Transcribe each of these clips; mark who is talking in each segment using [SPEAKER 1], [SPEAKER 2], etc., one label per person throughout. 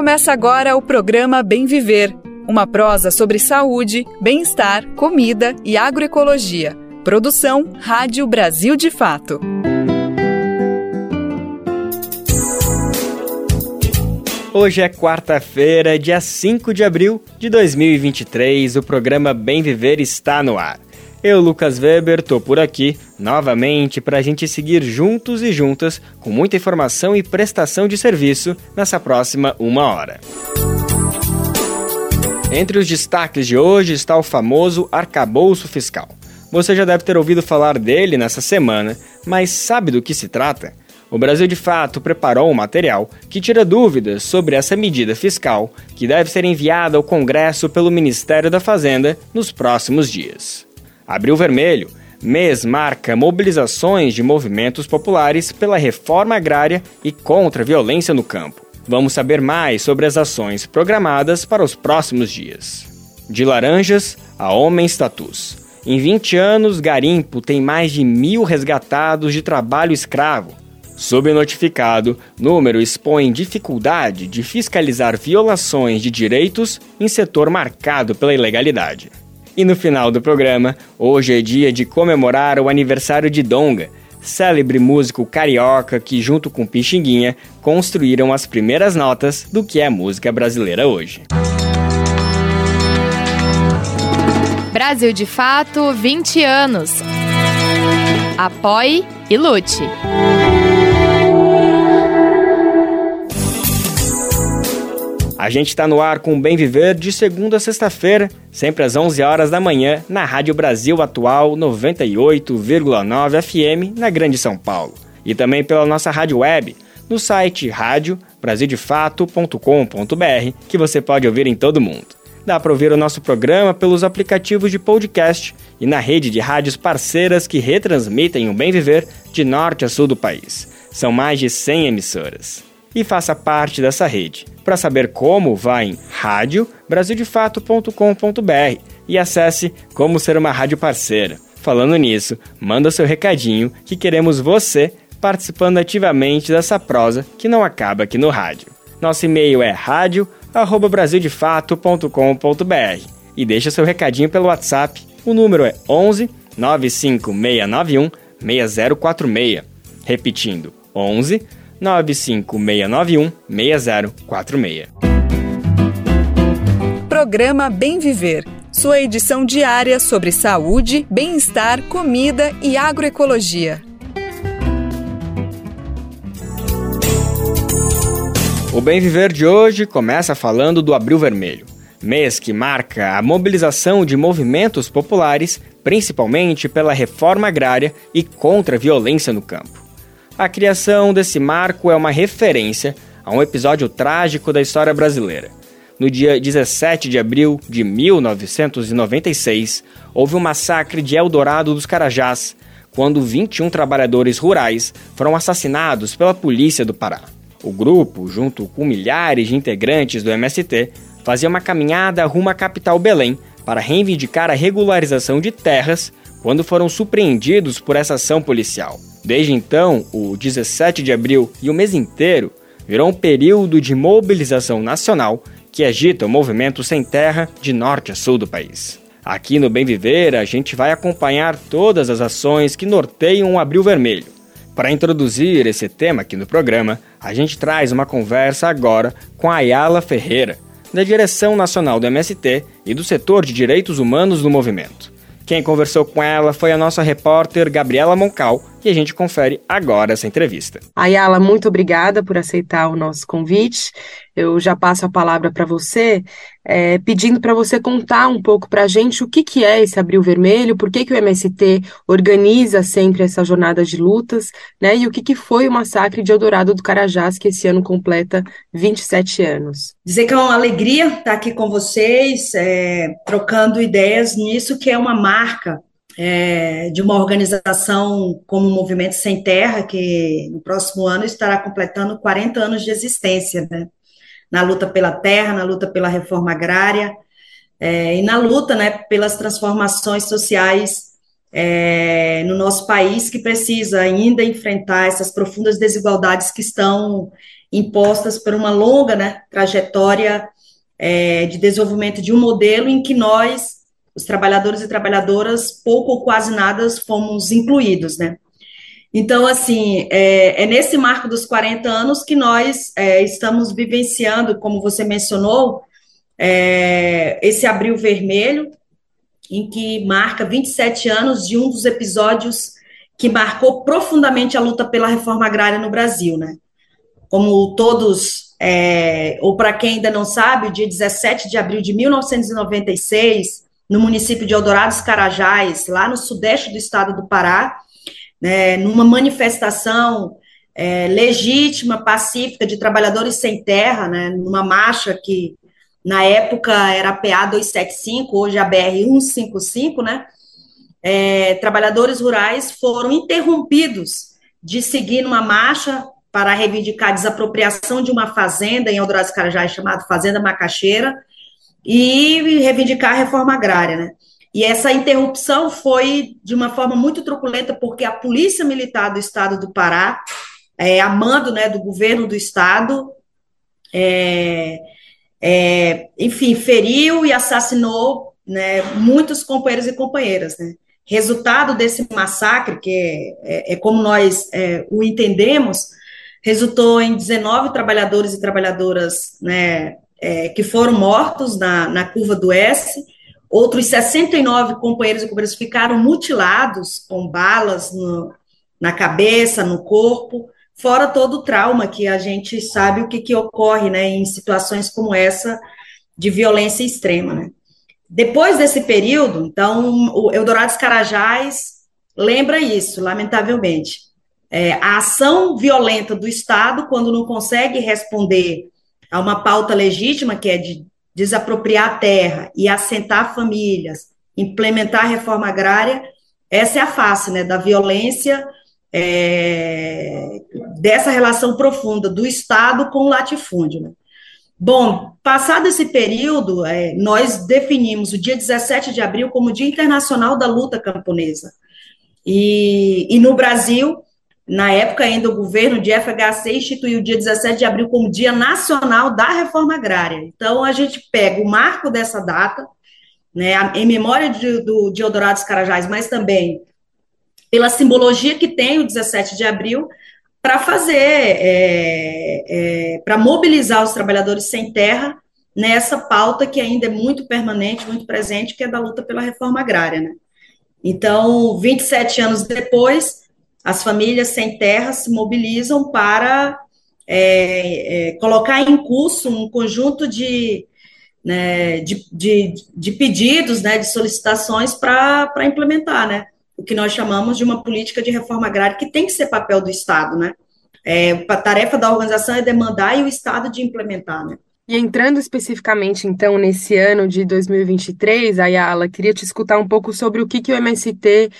[SPEAKER 1] Começa agora o programa Bem Viver, uma prosa sobre saúde, bem-estar, comida e agroecologia. Produção Rádio Brasil de Fato.
[SPEAKER 2] Hoje é quarta-feira, dia 5 de abril de 2023. O programa Bem Viver está no ar. Eu, Lucas Weber, tô por aqui novamente para a gente seguir juntos e juntas com muita informação e prestação de serviço nessa próxima uma hora. Entre os destaques de hoje está o famoso arcabouço fiscal. Você já deve ter ouvido falar dele nessa semana, mas sabe do que se trata? O Brasil de fato preparou um material que tira dúvidas sobre essa medida fiscal que deve ser enviada ao Congresso pelo Ministério da Fazenda nos próximos dias. Abril Vermelho, mês marca mobilizações de movimentos populares pela reforma agrária e contra a violência no campo. Vamos saber mais sobre as ações programadas para os próximos dias. De Laranjas a Homens Tatus. Em 20 anos, Garimpo tem mais de mil resgatados de trabalho escravo. Subnotificado, número expõe dificuldade de fiscalizar violações de direitos em setor marcado pela ilegalidade. E no final do programa, hoje é dia de comemorar o aniversário de Donga, célebre músico carioca que, junto com Pixinguinha, construíram as primeiras notas do que é música brasileira hoje.
[SPEAKER 3] Brasil de Fato, 20 anos. Apoie e lute.
[SPEAKER 2] A gente está no ar com o Bem Viver de segunda a sexta-feira, sempre às 11 horas da manhã, na Rádio Brasil Atual 98,9 FM, na Grande São Paulo. E também pela nossa rádio web, no site radiobrasildefato.com.br, que você pode ouvir em todo mundo. Dá para ouvir o nosso programa pelos aplicativos de podcast e na rede de rádios parceiras que retransmitem o Bem Viver de norte a sul do país. São mais de 100 emissoras e faça parte dessa rede. Para saber como, vá em radiobrasildefato.com.br e acesse como ser uma rádio parceira. Falando nisso, manda seu recadinho que queremos você participando ativamente dessa prosa que não acaba aqui no rádio. Nosso e-mail é radio@brasildefato.com.br e deixa seu recadinho pelo WhatsApp. O número é 11 95691 6046. Repetindo, 11 95691 6046.
[SPEAKER 1] Programa Bem Viver. Sua edição diária sobre saúde, bem-estar, comida e agroecologia.
[SPEAKER 2] O Bem Viver de hoje começa falando do Abril Vermelho, mês que marca a mobilização de movimentos populares, principalmente pela reforma agrária e contra a violência no campo. A criação desse marco é uma referência a um episódio trágico da história brasileira. No dia 17 de abril de 1996, houve um massacre de Eldorado dos Carajás, quando 21 trabalhadores rurais foram assassinados pela polícia do Pará. O grupo, junto com milhares de integrantes do MST, fazia uma caminhada rumo à capital Belém para reivindicar a regularização de terras quando foram surpreendidos por essa ação policial. Desde então, o 17 de abril e o mês inteiro virou um período de mobilização nacional que agita o movimento sem terra de norte a sul do país. Aqui no Bem Viver, a gente vai acompanhar todas as ações que norteiam o Abril Vermelho. Para introduzir esse tema aqui no programa, a gente traz uma conversa agora com Ayala Ferreira, da direção nacional do MST e do setor de direitos humanos do movimento. Quem conversou com ela foi a nossa repórter Gabriela Moncal e a gente confere agora essa entrevista.
[SPEAKER 4] Ayala, muito obrigada por aceitar o nosso convite. Eu já passo a palavra para você, é, pedindo para você contar um pouco para a gente o que, que é esse Abril Vermelho, por que, que o MST organiza sempre essa jornada de lutas, né? E o que, que foi o massacre de Eldorado do Carajás, que esse ano completa 27 anos.
[SPEAKER 5] Dizer que é uma alegria estar aqui com vocês, é, trocando ideias nisso que é uma marca é, de uma organização como o Movimento Sem Terra, que no próximo ano estará completando 40 anos de existência, né? na luta pela terra, na luta pela reforma agrária é, e na luta né, pelas transformações sociais é, no nosso país que precisa ainda enfrentar essas profundas desigualdades que estão impostas por uma longa né, trajetória é, de desenvolvimento de um modelo em que nós, os trabalhadores e trabalhadoras, pouco ou quase nada fomos incluídos, né? Então, assim, é, é, nesse marco dos 40 anos que nós é, estamos vivenciando, como você mencionou, é, esse abril vermelho, em que marca 27 anos de um dos episódios que marcou profundamente a luta pela reforma agrária no Brasil, né? Como todos, é, ou para quem ainda não sabe, o dia 17 de abril de 1996, no município de Eldorado Carajás, lá no sudeste do estado do Pará, né, numa manifestação é, legítima, pacífica de trabalhadores sem terra, né, numa marcha que na época era a PA 275, hoje a BR 155, né? É, trabalhadores rurais foram interrompidos de seguir numa marcha para reivindicar a desapropriação de uma fazenda em Eldorado Carajás chamada Fazenda Macaxeira e reivindicar a reforma agrária, né? E essa interrupção foi de uma forma muito truculenta, porque a Polícia Militar do Estado do Pará, é, a mando né, do governo do Estado, é, é, enfim, feriu e assassinou né, muitos companheiros e companheiras. Né? Resultado desse massacre, que é, é, é como nós é, o entendemos, resultou em 19 trabalhadores e trabalhadoras né, é, que foram mortos na, na curva do S, outros 69 companheiros e companheiras ficaram mutilados com balas no, na cabeça, no corpo, fora todo o trauma que a gente sabe o que, que ocorre né, em situações como essa de violência extrema. Né. Depois desse período, então, o Eldorado Carajás lembra isso, lamentavelmente. É, a ação violenta do Estado, quando não consegue responder a uma pauta legítima, que é de desapropriar a terra e assentar famílias, implementar a reforma agrária, essa é a face né, da violência é, dessa relação profunda do Estado com o latifúndio. Né? Bom, passado esse período, é, nós definimos o dia 17 de abril como Dia Internacional da Luta Camponesa. E, e no Brasil, na época ainda o governo de FHC instituiu o dia 17 de abril como Dia Nacional da Reforma Agrária. Então, a gente pega o marco dessa data, né, em memória de, do, de Eldorado Carajás, mas também pela simbologia que tem o 17 de abril, para fazer, é, é, para mobilizar os trabalhadores sem terra nessa pauta que ainda é muito permanente, muito presente, que é da luta pela reforma agrária. Né? Então, 27 anos depois, as famílias sem terra se mobilizam para é, é colocar em curso um conjunto de, né, de, de, de, pedidos, né, de solicitações para implementar, né? o que nós chamamos de uma política de reforma agrária, que tem que ser papel do Estado, né? É, a tarefa da organização é demandar e o Estado de implementar, né?
[SPEAKER 4] E entrando especificamente, então, nesse ano de 2023, Ayala, queria te escutar um pouco sobre o que, que o MST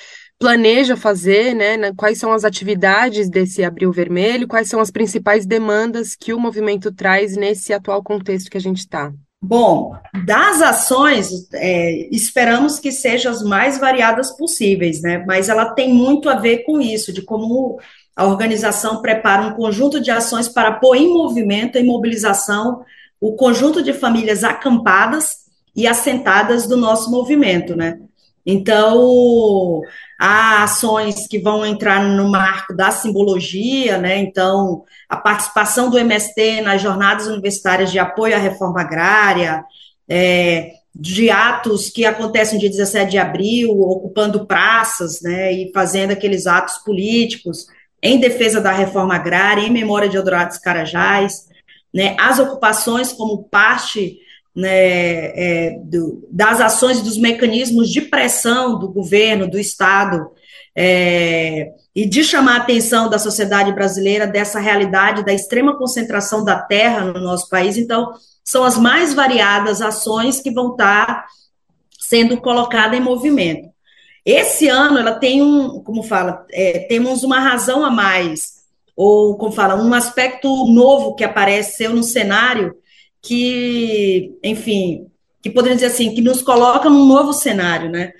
[SPEAKER 4] planeja fazer, né? Quais são as atividades desse Abril Vermelho, quais são as principais demandas que o movimento traz nesse atual contexto que a gente está.
[SPEAKER 5] Bom, das ações, é, esperamos que sejam as mais variadas possíveis, né? Mas ela tem muito a ver com isso, de como a organização prepara um conjunto de ações para pôr em movimento, em mobilização, o conjunto de famílias acampadas e assentadas do nosso movimento, né? Então, há ações que vão entrar no marco da simbologia, né? Então, a participação do MST nas jornadas universitárias de apoio à reforma agrária, é, de atos que acontecem no dia 17 de abril, ocupando praças, né? E fazendo aqueles atos políticos em defesa da reforma agrária, em memória de Eldorado Carajás, né? As ocupações como parte né, é, do, das ações e dos mecanismos de pressão do governo, do Estado, é, e de chamar a atenção da sociedade brasileira dessa realidade da extrema concentração da terra no nosso país. Então, são as mais variadas ações que vão estar sendo colocadas em movimento. Esse ano, ela tem um, como fala, é, temos uma razão a mais, ou como fala, um aspecto novo que apareceu no cenário, que, enfim, que poderia dizer assim, que nos coloca num novo cenário, né?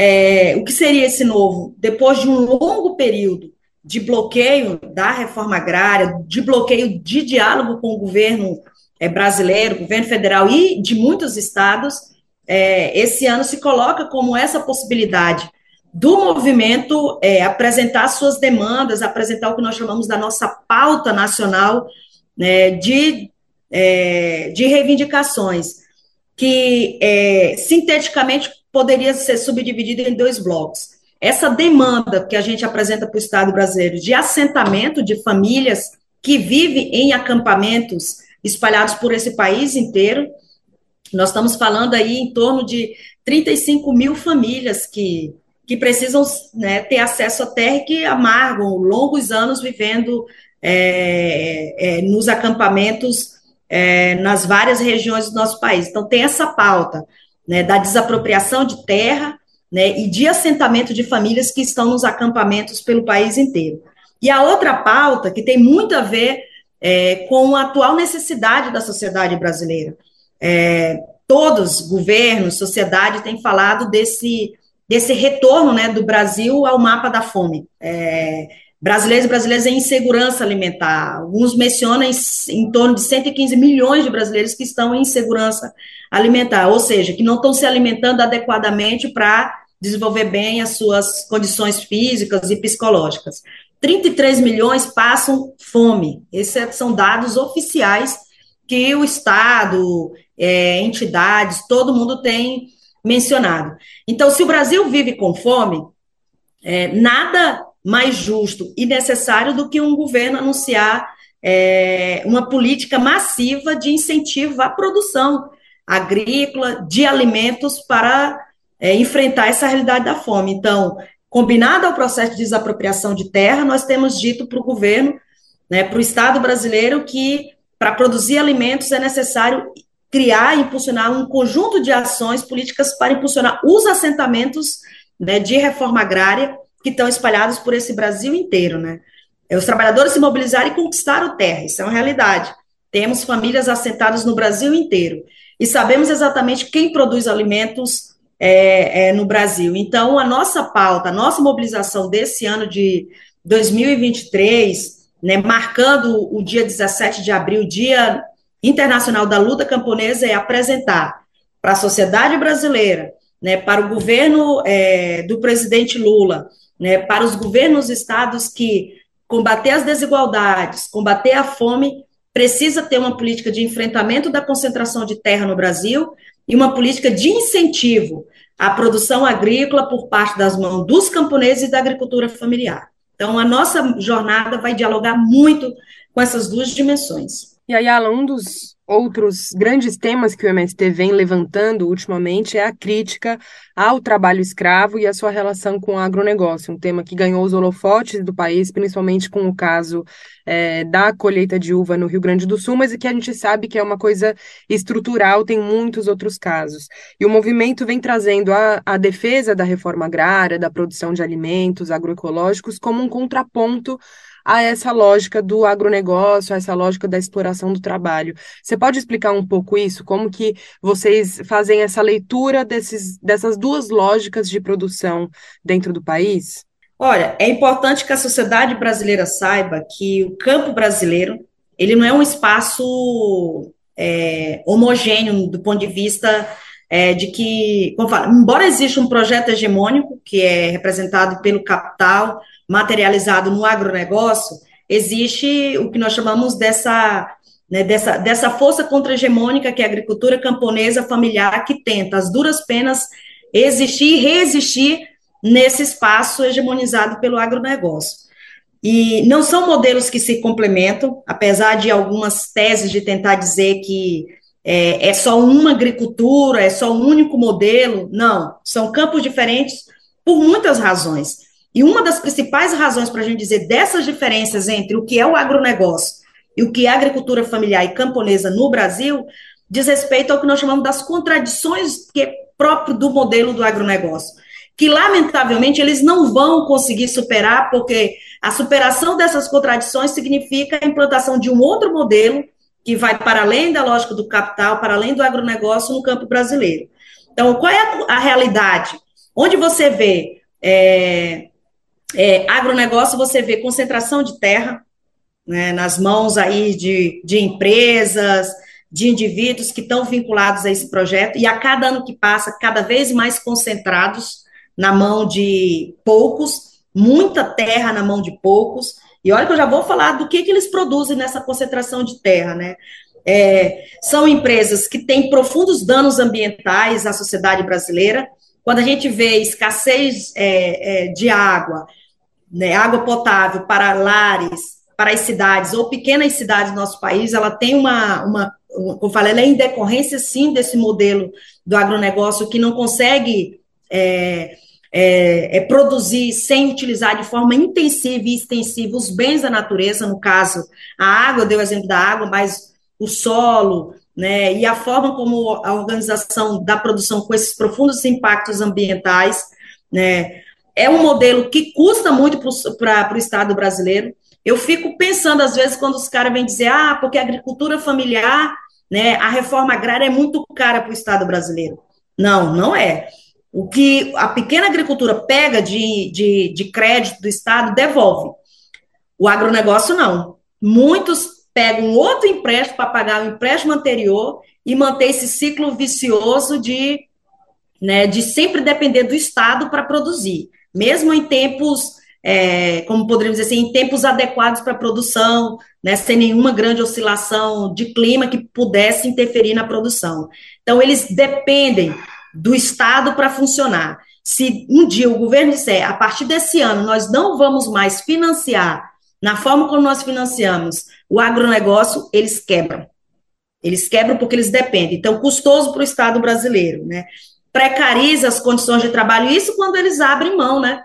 [SPEAKER 5] é, o que seria esse novo? Depois de um longo período de bloqueio da reforma agrária, de bloqueio de diálogo com o governo é, brasileiro, governo federal e de muitos estados, é, esse ano se coloca como essa possibilidade do movimento é, apresentar suas demandas, apresentar o que nós chamamos da nossa pauta nacional né, de, é, de reivindicações, que é, sinteticamente poderia ser subdividida em dois blocos. Essa demanda que a gente apresenta para o Estado brasileiro de assentamento de famílias que vivem em acampamentos espalhados por esse país inteiro, nós estamos falando aí em torno de 35 mil famílias que, que precisam né, ter acesso à terra e que amargam longos anos vivendo é, é, nos acampamentos é, nas várias regiões do nosso país. Então, tem essa pauta né, da desapropriação de terra né, e de assentamento de famílias que estão nos acampamentos pelo país inteiro. E a outra pauta, que tem muito a ver é, com a atual necessidade da sociedade brasileira. É, todos, governos, sociedade, têm falado desse, desse retorno né, do Brasil ao mapa da fome. É, brasileiros e brasileiras em insegurança alimentar. Alguns mencionam em, torno de 115 milhões de brasileiros que estão em insegurança alimentar, ou seja, que não estão se alimentando adequadamente para desenvolver bem as suas condições físicas e psicológicas. 33 milhões passam fome. Esses são dados oficiais que o Estado, é, entidades, todo mundo tem mencionado. Então, se o Brasil vive com fome, é, nada mais justo e necessário do que um governo anunciar é, uma política massiva de incentivo à produção agrícola de alimentos para é, enfrentar essa realidade da fome. Então, combinado ao processo de desapropriação de terra, nós temos dito para o governo, né, para o Estado brasileiro, que para produzir alimentos é necessário criar e impulsionar um conjunto de ações políticas para impulsionar os assentamentos né, de reforma agrária que estão espalhados por esse Brasil inteiro, né? É os trabalhadores se mobilizarem e conquistaram terra, isso é uma realidade. Temos famílias assentadas no Brasil inteiro e sabemos exatamente quem produz alimentos é, é, no Brasil. Então, a nossa pauta, a nossa mobilização desse ano de 2023, né, marcando o dia 17 de abril, Dia Internacional da Luta Camponesa, é apresentar para a sociedade brasileira, né, para o governo é, do presidente Lula, né, para os governos estados que combater as desigualdades, combater a fome, precisa ter uma política de enfrentamento da concentração de terra no Brasil e uma política de incentivo à produção agrícola por parte das mãos dos camponeses e da agricultura familiar. Então, a nossa jornada vai dialogar muito com essas duas dimensões.
[SPEAKER 4] E aí, Alan, um dos outros grandes temas que o MST vem levantando ultimamente é a crítica ao trabalho escravo e a sua relação com o agronegócio, um tema que ganhou os holofotes do país, principalmente com o caso é, da colheita de uva no Rio Grande do Sul, mas que a gente sabe que é uma coisa estrutural, tem muitos outros casos. E o movimento vem trazendo a, a defesa da reforma agrária, da produção de alimentos agroecológicos, como um contraponto a essa lógica do agronegócio, a essa lógica da exploração do trabalho. Você pode explicar um pouco isso? Como que vocês fazem essa leitura desses, dessas duas lógicas de produção dentro do país?
[SPEAKER 5] Olha, é importante que a sociedade brasileira saiba que o campo brasileiro ele não é um espaço é, homogêneo do ponto de vista é, de que, como falo, embora exista um projeto hegemônico que é representado pelo capital, materializado no agronegócio, existe o que nós chamamos dessa, né, dessa, dessa força contra-hegemônica que é a agricultura camponesa familiar, que tenta, as duras penas, existir e resistir nesse espaço hegemonizado pelo agronegócio. E não são modelos que se complementam, apesar de algumas teses de tentar dizer que é, é só uma agricultura, é só um único modelo. Não, são campos diferentes por muitas razões. E uma das principais razões para a gente dizer dessas diferenças entre o que é o agronegócio e o que é a agricultura familiar e camponesa no Brasil diz respeito ao que nós chamamos das contradições que é próprio do modelo do agronegócio, que lamentavelmente eles não vão conseguir superar, porque a superação dessas contradições significa a implantação de um outro modelo que vai para além da lógica do capital, para além do agronegócio no campo brasileiro. Então, qual é a, realidade? Onde você vê é, é, agronegócio, você vê concentração de terra né, nas mãos aí de, de empresas, de indivíduos que estão vinculados a esse projeto, e a cada ano que passa, cada vez mais concentrados na mão de poucos, muita terra na mão de poucos, e olha que eu já vou falar do que, que eles produzem nessa concentração de terra, né? É, são empresas que têm profundos danos ambientais à sociedade brasileira. Quando a gente vê escassez é, é, de água, né, água potável para lares, para as cidades ou pequenas cidades do nosso país, ela tem uma, uma como eu falei, ela é em decorrência, sim, desse modelo do agronegócio que não consegue é, é, é, produzir sem utilizar de forma intensiva e extensiva os bens da natureza, no caso, a água, eu dei o exemplo da água, mas o solo, né, e a forma como a organização da produção com esses profundos impactos ambientais, né, é um modelo que custa muito para o Estado brasileiro. Eu fico pensando, às vezes, quando os caras vêm dizer, ah, porque a agricultura familiar, né, a reforma agrária é muito cara para o Estado brasileiro. Não, não é. O que a pequena agricultura pega de, de, de crédito do Estado, devolve. O agronegócio, não. Muitos pegam outro empréstimo para pagar o empréstimo anterior e manter esse ciclo vicioso de, né, de sempre depender do Estado para produzir, mesmo em tempos, é, como poderíamos dizer assim, em tempos adequados para a produção, né, sem nenhuma grande oscilação de clima que pudesse interferir na produção. Então, eles dependem do Estado para funcionar. Se um dia o governo disser, a partir desse ano, nós não vamos mais financiar, na forma como nós financiamos o agronegócio, eles quebram. Eles quebram porque eles dependem. Então, custoso para o Estado brasileiro, né? Precariza as condições de trabalho, isso quando eles abrem mão, né?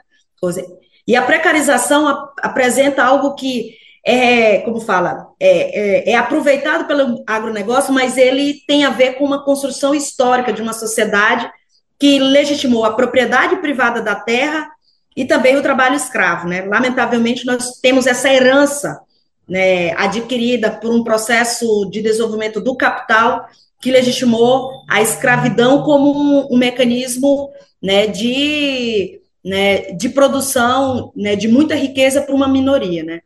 [SPEAKER 5] E a precarização apresenta algo que é, como fala, é, é, é, aproveitado pelo agronegócio, mas ele tem a ver com uma construção histórica de uma sociedade que legitimou a propriedade privada da terra e também o trabalho escravo, né? Lamentavelmente, nós temos essa herança né, adquirida por um processo de desenvolvimento do capital que legitimou a escravidão como um, um mecanismo né, de, né, de produção né, de muita riqueza para uma minoria, né?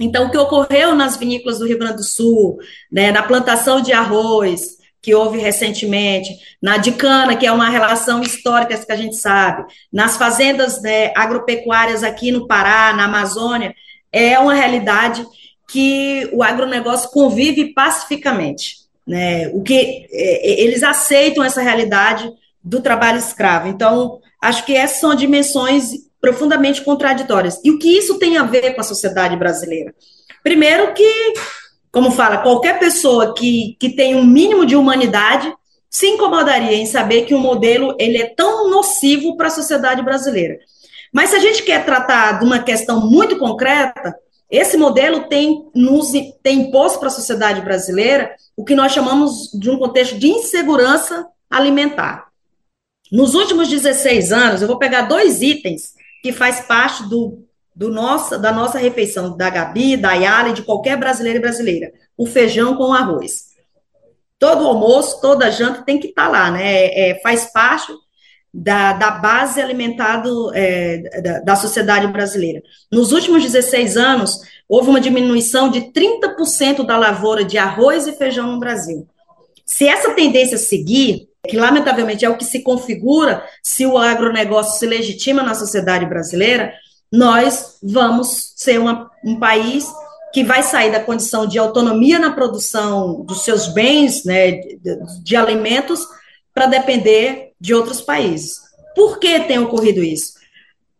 [SPEAKER 5] Então, o que ocorreu nas vinícolas do Rio Grande do Sul, né, na plantação de arroz, que houve recentemente, na de cana, que é uma relação histórica que a gente sabe, nas fazendas agropecuárias aqui no Pará, na Amazônia, é uma realidade que o agronegócio convive pacificamente. Né? O que é, é, eles aceitam essa realidade do trabalho escravo. Então, acho que essas são dimensões profundamente contraditórias. E o que isso tem a ver com a sociedade brasileira? Primeiro que, como fala, qualquer pessoa que, que tem um mínimo de humanidade se incomodaria em saber que o modelo ele é tão nocivo para a sociedade brasileira. Mas se a gente quer tratar de uma questão muito concreta, esse modelo tem, nos, tem imposto para a sociedade brasileira o que nós chamamos de um contexto de insegurança alimentar. Nos últimos 16 anos, eu vou pegar dois itens que faz parte do, do nossa, da nossa refeição, da Gabi, da Yara e de qualquer brasileiro e brasileira, o feijão com arroz. Todo almoço, toda janta tem que estar tá lá, né? É, é, faz parte da, da base alimentar do, é, da, da, sociedade brasileira. Nos últimos 16 anos, houve uma diminuição de 30% da lavoura de arroz e feijão no Brasil. Se essa tendência seguir, que lamentavelmente é o que se configura se o agronegócio se legitima na sociedade brasileira, nós vamos ser uma, um país que vai sair da condição de autonomia na produção dos seus bens, né, de, de alimentos, para depender de outros países. Por que tem ocorrido isso?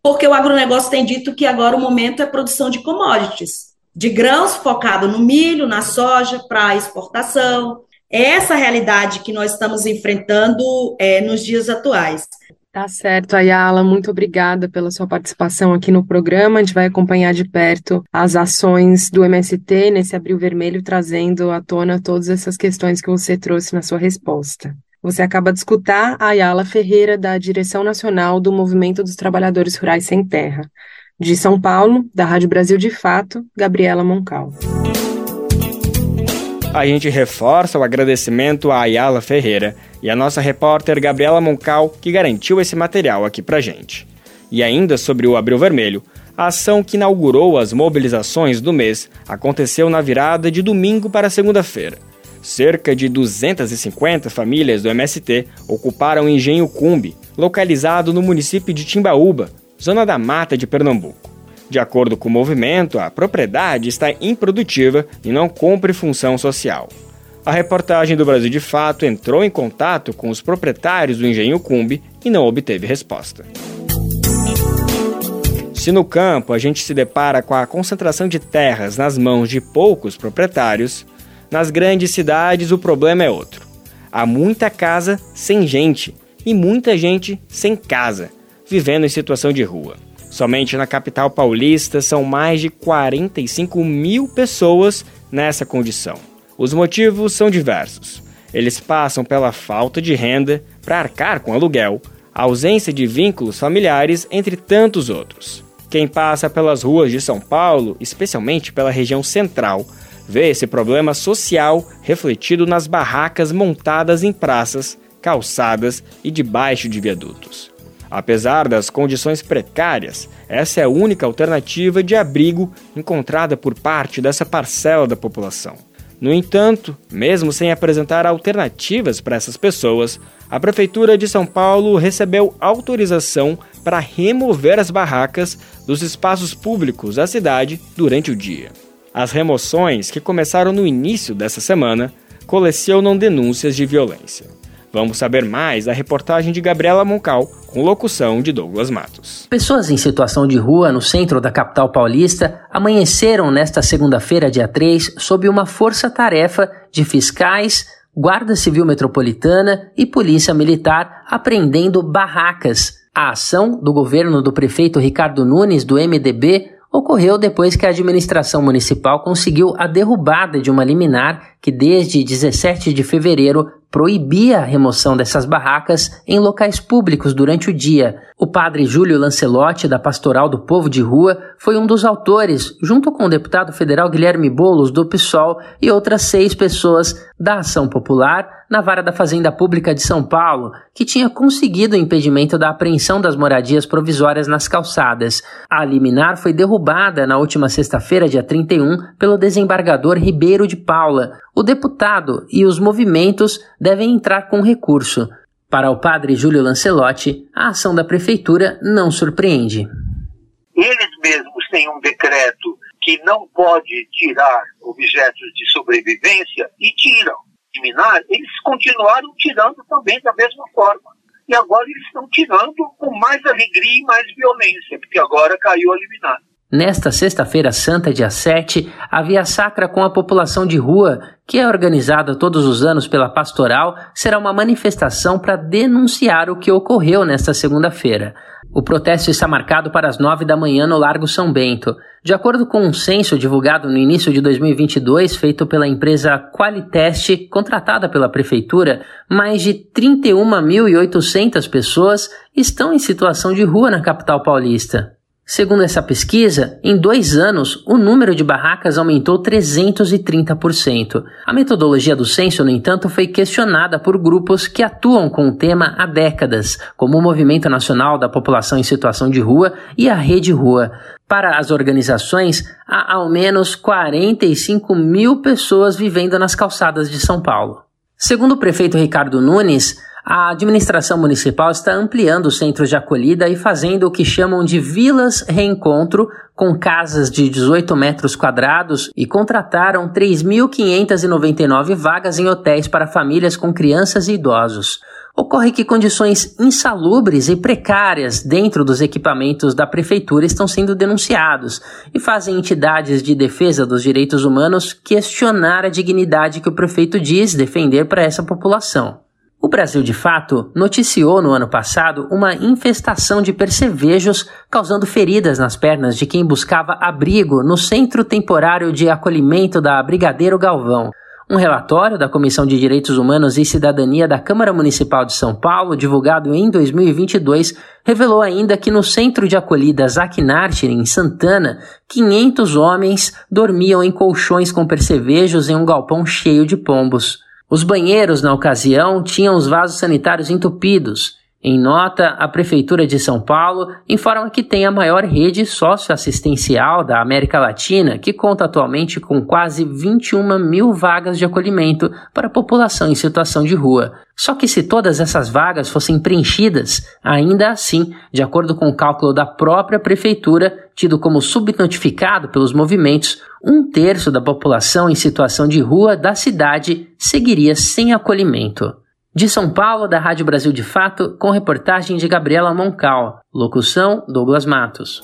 [SPEAKER 5] Porque o agronegócio tem dito que agora o momento é produção de commodities, de grãos focado no milho, na soja, para exportação. É essa realidade que nós estamos enfrentando é, nos dias atuais.
[SPEAKER 4] Tá certo, Ayala, muito obrigada pela sua participação aqui no programa. A gente vai acompanhar de perto as ações do MST nesse Abril Vermelho, trazendo à tona todas essas questões que você trouxe na sua resposta. Você acaba de escutar a Ayala Ferreira, da Direção Nacional do Movimento dos Trabalhadores Rurais Sem Terra. De São Paulo, da Rádio Brasil de Fato, Gabriela Moncal.
[SPEAKER 2] A gente reforça o agradecimento a Ayala Ferreira e a nossa repórter Gabriela Moncal, que garantiu esse material aqui pra gente. E ainda sobre o Abril Vermelho, a ação que inaugurou as mobilizações do mês aconteceu na virada de domingo para segunda-feira. Cerca de 250 famílias do MST ocuparam o Engenho Cumbi, localizado no município de Timbaúba, zona da mata de Pernambuco. De acordo com o movimento, a propriedade está improdutiva e não cumpre função social. A reportagem do Brasil de Fato entrou em contato com os proprietários do Engenho Cumbi e não obteve resposta. Se no campo a gente se depara com a concentração de terras nas mãos de poucos proprietários, nas grandes cidades o problema é outro. Há muita casa sem gente e muita gente sem casa, vivendo em situação de rua. Somente na capital paulista são mais de 45 mil pessoas nessa condição. Os motivos são diversos. Eles passam pela falta de renda para arcar com aluguel, ausência de vínculos familiares, entre tantos outros. Quem passa pelas ruas de São Paulo, especialmente pela região central, vê esse problema social refletido nas barracas montadas em praças, calçadas e debaixo de viadutos. Apesar das condições precárias, essa é a única alternativa de abrigo encontrada por parte dessa parcela da população. No entanto, mesmo sem apresentar alternativas para essas pessoas, a Prefeitura de São Paulo recebeu autorização para remover as barracas dos espaços públicos da cidade durante o dia. As remoções, que começaram no início dessa semana, colecionam denúncias de violência. Vamos saber mais da reportagem de Gabriela Moncal, com locução de Douglas Matos.
[SPEAKER 6] Pessoas em situação de rua no centro da capital paulista amanheceram nesta segunda-feira, dia 3, sob uma força-tarefa de fiscais, Guarda Civil Metropolitana e Polícia Militar apreendendo barracas. A ação do governo do prefeito Ricardo Nunes, do MDB, ocorreu depois que a administração municipal conseguiu a derrubada de uma liminar que, desde 17 de fevereiro, proibia a remoção dessas barracas em locais públicos durante o dia. O padre Júlio Lancelotti, da Pastoral do Povo de Rua, foi um dos autores, junto com o deputado federal Guilherme Bolos, do PSOL, e outras seis pessoas da Ação Popular, na vara da Fazenda Pública de São Paulo, que tinha conseguido o impedimento da apreensão das moradias provisórias nas calçadas. A liminar foi derrubada na última sexta-feira, dia 31, pelo desembargador Ribeiro de Paula, o deputado e os movimentos devem entrar com recurso. Para o padre Júlio Lancelotti, a ação da prefeitura não surpreende.
[SPEAKER 7] Eles mesmos têm um decreto que não pode tirar objetos de sobrevivência e tiram. Liminar, eles continuaram tirando também da mesma forma. E agora eles estão tirando com mais alegria e mais violência, porque agora caiu a liminar.
[SPEAKER 6] Nesta sexta-feira santa, dia 7, a Via Sacra com a população de rua, que é organizada todos os anos pela Pastoral, será uma manifestação para denunciar o que ocorreu nesta segunda-feira. O protesto está marcado para as nove da manhã no Largo São Bento. De acordo com um censo divulgado no início de 2022, feito pela empresa Qualitest, contratada pela Prefeitura, mais de 31.800 pessoas estão em situação de rua na capital paulista. Segundo essa pesquisa, em dois anos, o número de barracas aumentou 330%. A metodologia do censo, no entanto, foi questionada por grupos que atuam com o tema há décadas, como o Movimento Nacional da População em Situação de Rua e a Rede Rua. Para as organizações, há ao menos 45 mil pessoas vivendo nas calçadas de São Paulo. Segundo o prefeito Ricardo Nunes, a administração municipal está ampliando os centros de acolhida e fazendo o que chamam de vilas reencontro, com casas de 18 metros quadrados, e contrataram 3.599 vagas em hotéis para famílias com crianças e idosos. Ocorre que condições insalubres e precárias dentro dos equipamentos da prefeitura estão sendo denunciados e fazem entidades de defesa dos direitos humanos questionar a dignidade que o prefeito diz defender para essa população. O Brasil, de fato, noticiou no ano passado uma infestação de percevejos causando feridas nas pernas de quem buscava abrigo no Centro Temporário de Acolhimento da Brigadeiro Galvão. Um relatório da Comissão de Direitos Humanos e Cidadania da Câmara Municipal de São Paulo, divulgado em 2022, revelou ainda que no centro de acolhida Zaquinarte, em Santana, 500 homens dormiam em colchões com percevejos em um galpão cheio de pombos. Os banheiros, na ocasião, tinham os vasos sanitários entupidos em nota, a Prefeitura de São Paulo informa que tem a maior rede socioassistencial da América Latina, que conta atualmente com quase 21 mil vagas de acolhimento para a população em situação de rua. Só que se todas essas vagas fossem preenchidas, ainda assim, de acordo com o cálculo da própria Prefeitura, tido como subnotificado pelos movimentos, um terço da população em situação de rua da cidade seguiria sem acolhimento. De São Paulo, da Rádio Brasil de Fato, com reportagem de Gabriela Moncal. Locução: Douglas Matos.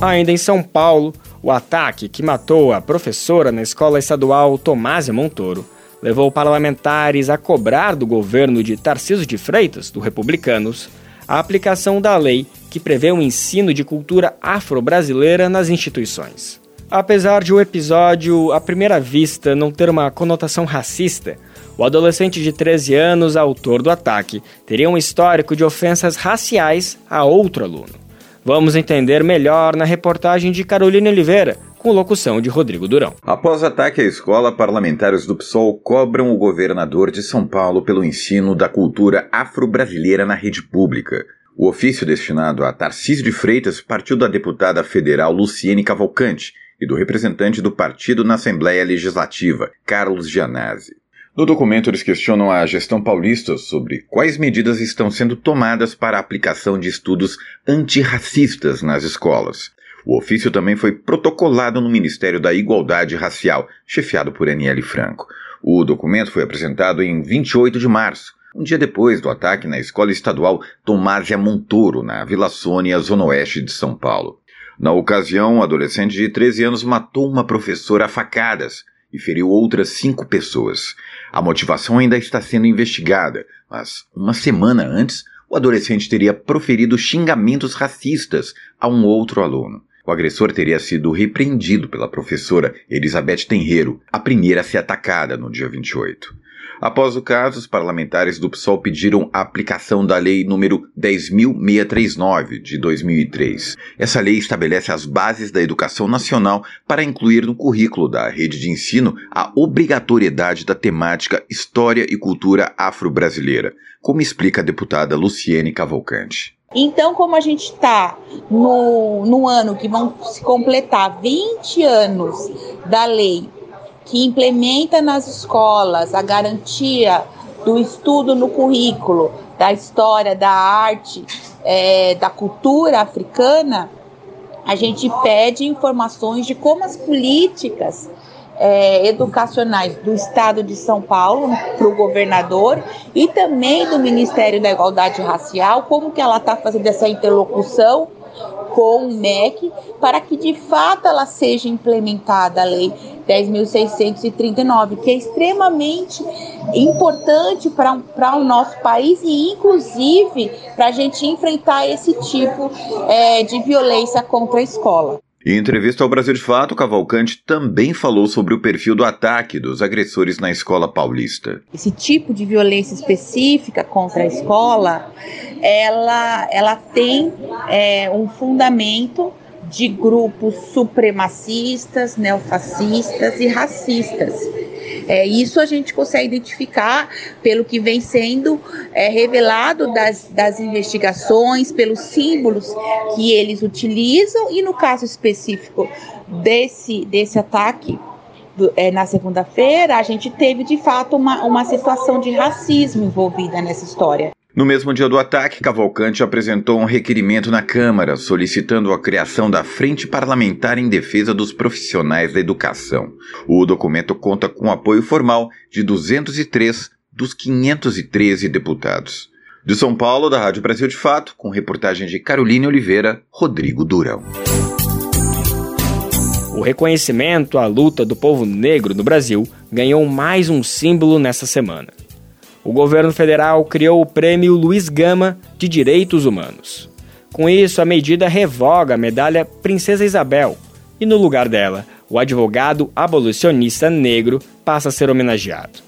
[SPEAKER 2] Ainda em São Paulo, o ataque que matou a professora na escola estadual Tomásia Montoro levou parlamentares a cobrar do governo de Tarcísio de Freitas, do Republicanos, a aplicação da lei que prevê o ensino de cultura afro-brasileira nas instituições. Apesar de o episódio, à primeira vista, não ter uma conotação racista, o adolescente de 13 anos, autor do ataque, teria um histórico de ofensas raciais a outro aluno. Vamos entender melhor na reportagem de Carolina Oliveira, com locução de Rodrigo Durão.
[SPEAKER 8] Após ataque à escola, parlamentares do PSOL cobram o governador de São Paulo pelo ensino da cultura afro-brasileira na rede pública. O ofício destinado a Tarcísio de Freitas partiu da deputada federal Luciene Cavalcante e do representante do partido na Assembleia Legislativa, Carlos Gianazzi. No documento, eles questionam a gestão paulista sobre quais medidas estão sendo tomadas para a aplicação de estudos antirracistas nas escolas. O ofício também foi protocolado no Ministério da Igualdade Racial, chefiado por Aniele Franco. O documento foi apresentado em 28 de março, um dia depois do ataque na escola estadual Tomásia Montoro, na Vila Sônia, zona oeste de São Paulo. Na ocasião, um adolescente de 13 anos matou uma professora a facadas e feriu outras cinco pessoas. A motivação ainda está sendo investigada, mas uma semana antes, o adolescente teria proferido xingamentos racistas a um outro aluno. O agressor teria sido repreendido pela professora Elizabeth Tenreiro, a primeira a ser atacada no dia 28. Após o caso, os parlamentares do PSOL pediram a aplicação da Lei número 10.639 de 2003. Essa lei estabelece as bases da educação nacional para incluir no currículo da rede de ensino a obrigatoriedade da temática História e Cultura Afro-Brasileira, como explica a deputada Luciene Cavalcante.
[SPEAKER 9] Então, como a gente está no, no ano que vão se completar 20 anos da lei que implementa nas escolas a garantia do estudo no currículo da história, da arte, é, da cultura africana, a gente pede informações de como as políticas é, educacionais do Estado de São Paulo para o governador e também do Ministério da Igualdade Racial, como que ela está fazendo essa interlocução com o MEC para que de fato ela seja implementada a lei 10.639, que é extremamente importante para o nosso país e, inclusive, para a gente enfrentar esse tipo é, de violência contra a escola.
[SPEAKER 8] Em entrevista ao Brasil de Fato, Cavalcante também falou sobre o perfil do ataque dos agressores na escola paulista.
[SPEAKER 9] Esse tipo de violência específica contra a escola, ela, ela tem é, um fundamento de grupos supremacistas, neofascistas e racistas. É, isso a gente consegue identificar pelo que vem sendo é, revelado das, das investigações, pelos símbolos que eles utilizam e no caso específico desse, desse ataque é, na segunda-feira, a gente teve de fato uma, uma situação de racismo envolvida nessa história.
[SPEAKER 8] No mesmo dia do ataque, Cavalcante apresentou um requerimento na Câmara solicitando a criação da Frente Parlamentar em Defesa dos Profissionais da Educação. O documento conta com apoio formal de 203 dos 513 deputados. De São Paulo, da Rádio Brasil de Fato, com reportagem de Caroline Oliveira, Rodrigo Durão.
[SPEAKER 2] O reconhecimento à luta do povo negro no Brasil ganhou mais um símbolo nessa semana o governo federal criou o Prêmio Luiz Gama de Direitos Humanos. Com isso, a medida revoga a medalha Princesa Isabel e, no lugar dela, o advogado abolicionista negro passa a ser homenageado.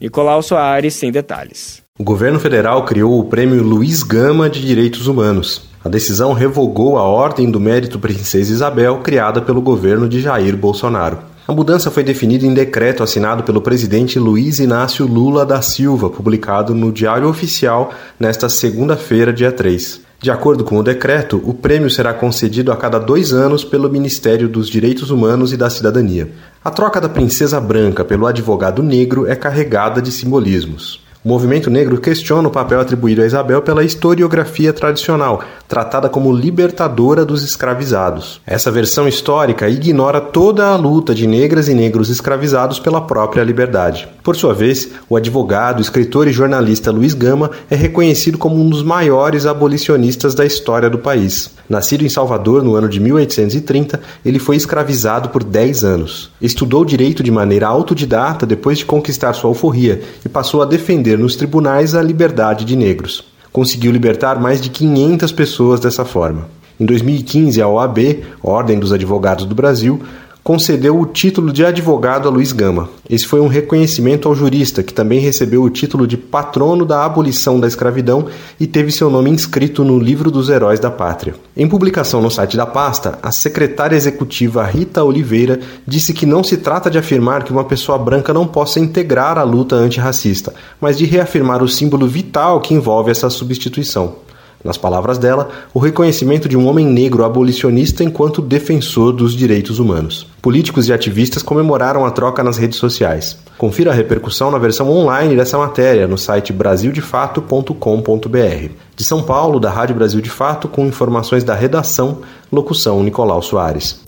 [SPEAKER 2] Nicolau Soares sem detalhes.
[SPEAKER 10] O governo federal criou o Prêmio Luiz Gama de Direitos Humanos. A decisão revogou a Ordem do Mérito Princesa Isabel, criada pelo governo de Jair Bolsonaro. A mudança foi definida em decreto assinado pelo presidente Luiz Inácio Lula da Silva, publicado no Diário Oficial nesta segunda-feira, dia 3. De acordo com o decreto, o prêmio será concedido a cada dois anos pelo Ministério dos Direitos Humanos e da Cidadania. A troca da princesa branca pelo advogado negro é carregada de simbolismos. O movimento negro questiona o papel atribuído a Isabel pela historiografia tradicional, tratada como libertadora dos escravizados. Essa versão histórica ignora toda a luta de negras e negros escravizados pela própria liberdade. Por sua vez, o advogado, escritor e jornalista Luiz Gama é reconhecido como um dos maiores abolicionistas da história do país. Nascido em Salvador no ano de 1830, ele foi escravizado por 10 anos. Estudou direito de maneira autodidata depois de conquistar sua alforria e passou a defender defender nos tribunais a liberdade de negros. Conseguiu libertar mais de 500 pessoas dessa forma. Em 2015, a OAB, Ordem dos Advogados do Brasil, concedeu o título de advogado a Luiz Gama. Esse foi um reconhecimento ao jurista, que também recebeu o título de patrono da abolição da escravidão e teve seu nome inscrito no Livro dos Heróis da Pátria. Em publicação no site da pasta, a secretária executiva Rita Oliveira disse que não se trata de afirmar que uma pessoa branca não possa integrar a luta antirracista, mas de reafirmar o símbolo vital que envolve essa substituição. Nas palavras dela, o reconhecimento de um homem negro abolicionista enquanto defensor dos direitos humanos. Políticos e ativistas comemoraram a troca nas redes sociais. Confira a repercussão na versão online dessa matéria no site brasildefato.com.br. De São Paulo, da Rádio Brasil de Fato, com informações da redação, locução Nicolau Soares.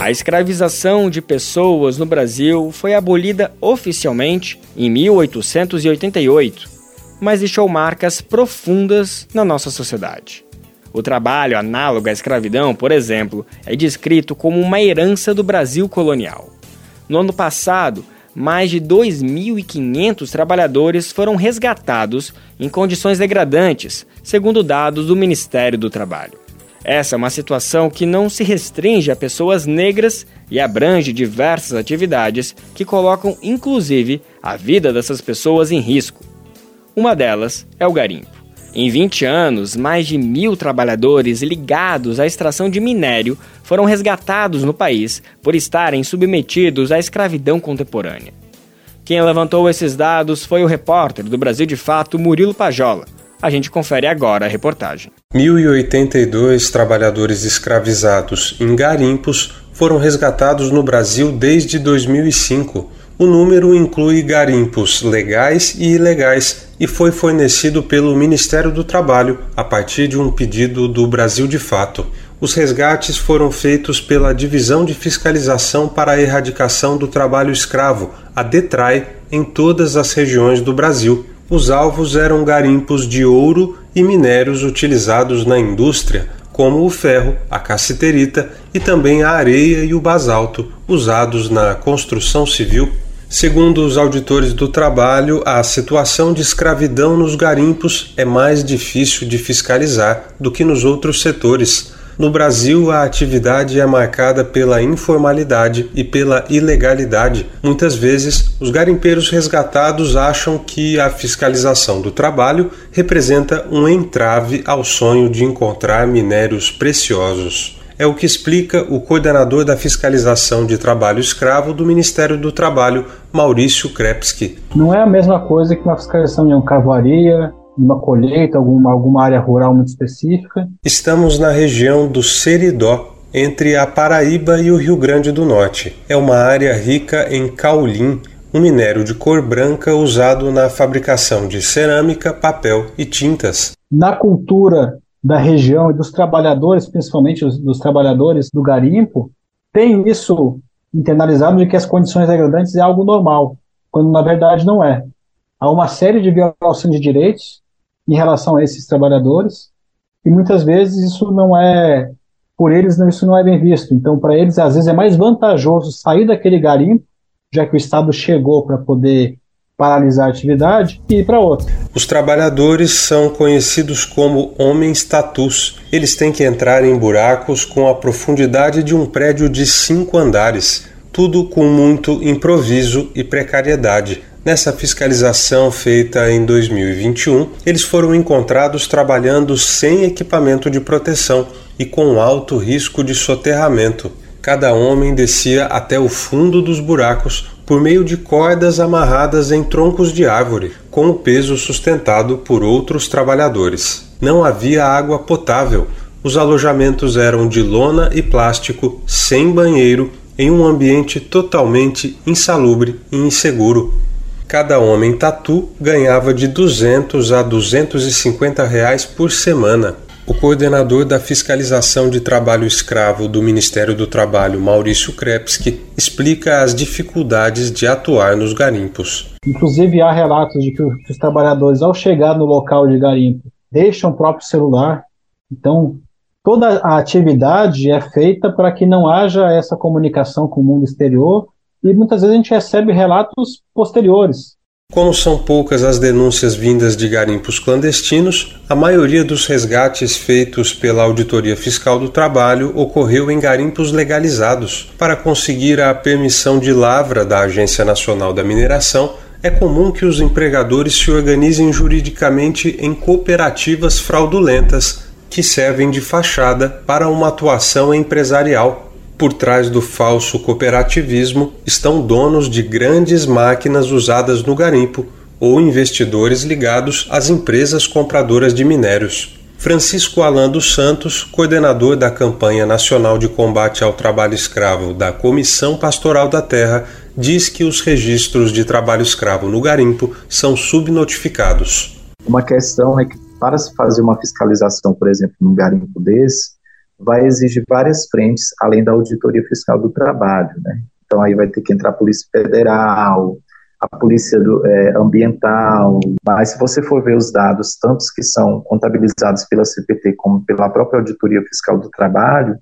[SPEAKER 2] A escravização de pessoas no Brasil foi abolida oficialmente em 1888 mas deixou marcas profundas na nossa sociedade. O trabalho análogo à escravidão, por exemplo, é descrito como uma herança do Brasil colonial. No ano passado, mais de 2.500 trabalhadores foram resgatados em condições degradantes, segundo dados do Ministério do Trabalho. Essa é uma situação que não se restringe a pessoas negras e abrange diversas atividades que colocam, inclusive, a vida dessas pessoas em risco. Uma delas é o garimpo. Em 20 anos, mais de mil trabalhadores ligados à extração de minério foram resgatados no país por estarem submetidos à escravidão contemporânea. Quem levantou esses dados foi o repórter do Brasil de Fato, Murilo Pajola. A gente confere agora a reportagem.
[SPEAKER 11] 1.082 trabalhadores escravizados em garimpos foram resgatados no Brasil desde 2005 o número inclui garimpos legais e ilegais e foi fornecido pelo Ministério do Trabalho a partir de um pedido do Brasil de Fato. Os resgates foram feitos pela Divisão de Fiscalização para a Erradicação do Trabalho Escravo, a DETRAI, em todas as regiões do Brasil. Os alvos eram garimpos de ouro e minérios utilizados na indústria, como o ferro, a cassiterita e também a areia e o basalto, usados na construção civil Segundo os auditores do trabalho, a situação de escravidão nos garimpos é mais difícil de fiscalizar do que nos outros setores. No Brasil, a atividade é marcada pela informalidade e pela ilegalidade. Muitas vezes, os garimpeiros resgatados acham que a fiscalização do trabalho representa um entrave ao sonho de encontrar minérios preciosos é o que explica o coordenador da fiscalização de trabalho escravo do Ministério do Trabalho, Maurício Krepski.
[SPEAKER 12] Não é a mesma coisa que uma fiscalização em uma carvoaria, uma colheita, alguma, alguma área rural muito específica.
[SPEAKER 11] Estamos na região do Seridó, entre a Paraíba e o Rio Grande do Norte. É uma área rica em caulim, um minério de cor branca usado na fabricação de cerâmica, papel e tintas.
[SPEAKER 12] Na cultura da região e dos trabalhadores, principalmente os, dos trabalhadores do garimpo, tem isso internalizado de que as condições degradantes é algo normal, quando na verdade não é. Há uma série de violações de direitos em relação a esses trabalhadores e muitas vezes isso não é por eles não, isso não é bem visto. Então, para eles, às vezes é mais vantajoso sair daquele garimpo, já que o Estado chegou para poder paralisar a atividade e ir para outra.
[SPEAKER 11] Os trabalhadores são conhecidos como homens tatus. Eles têm que entrar em buracos com a profundidade de um prédio de cinco andares, tudo com muito improviso e precariedade. Nessa fiscalização feita em 2021, eles foram encontrados trabalhando sem equipamento de proteção e com alto risco de soterramento. Cada homem descia até o fundo dos buracos por meio de cordas amarradas em troncos de árvore, com o peso sustentado por outros trabalhadores. Não havia água potável. Os alojamentos eram de lona e plástico, sem banheiro, em um ambiente totalmente insalubre e inseguro. Cada homem tatu ganhava de 200 a 250 reais por semana. O coordenador da fiscalização de trabalho escravo do Ministério do Trabalho, Maurício Krepski, explica as dificuldades de atuar nos garimpos.
[SPEAKER 12] Inclusive, há relatos de que os trabalhadores, ao chegar no local de garimpo, deixam o próprio celular. Então, toda a atividade é feita para que não haja essa comunicação com o mundo exterior e muitas vezes a gente recebe relatos posteriores
[SPEAKER 11] como são poucas as denúncias vindas de garimpos clandestinos, a maioria dos resgates feitos pela Auditoria Fiscal do Trabalho ocorreu em garimpos legalizados. Para conseguir a permissão de lavra da Agência Nacional da Mineração, é comum que os empregadores se organizem juridicamente em cooperativas fraudulentas que servem de fachada para uma atuação empresarial por trás do falso cooperativismo estão donos de grandes máquinas usadas no garimpo ou investidores ligados às empresas compradoras de minérios. Francisco Alan dos Santos, coordenador da campanha nacional de combate ao trabalho escravo da Comissão Pastoral da Terra, diz que os registros de trabalho escravo no garimpo são subnotificados.
[SPEAKER 13] Uma questão é que para se fazer uma fiscalização, por exemplo, num garimpo desse, vai exigir várias frentes, além da auditoria fiscal do trabalho, né? Então aí vai ter que entrar a Polícia Federal, a Polícia do, é, Ambiental, mas se você for ver os dados, tantos que são contabilizados pela CPT como pela própria Auditoria Fiscal do Trabalho,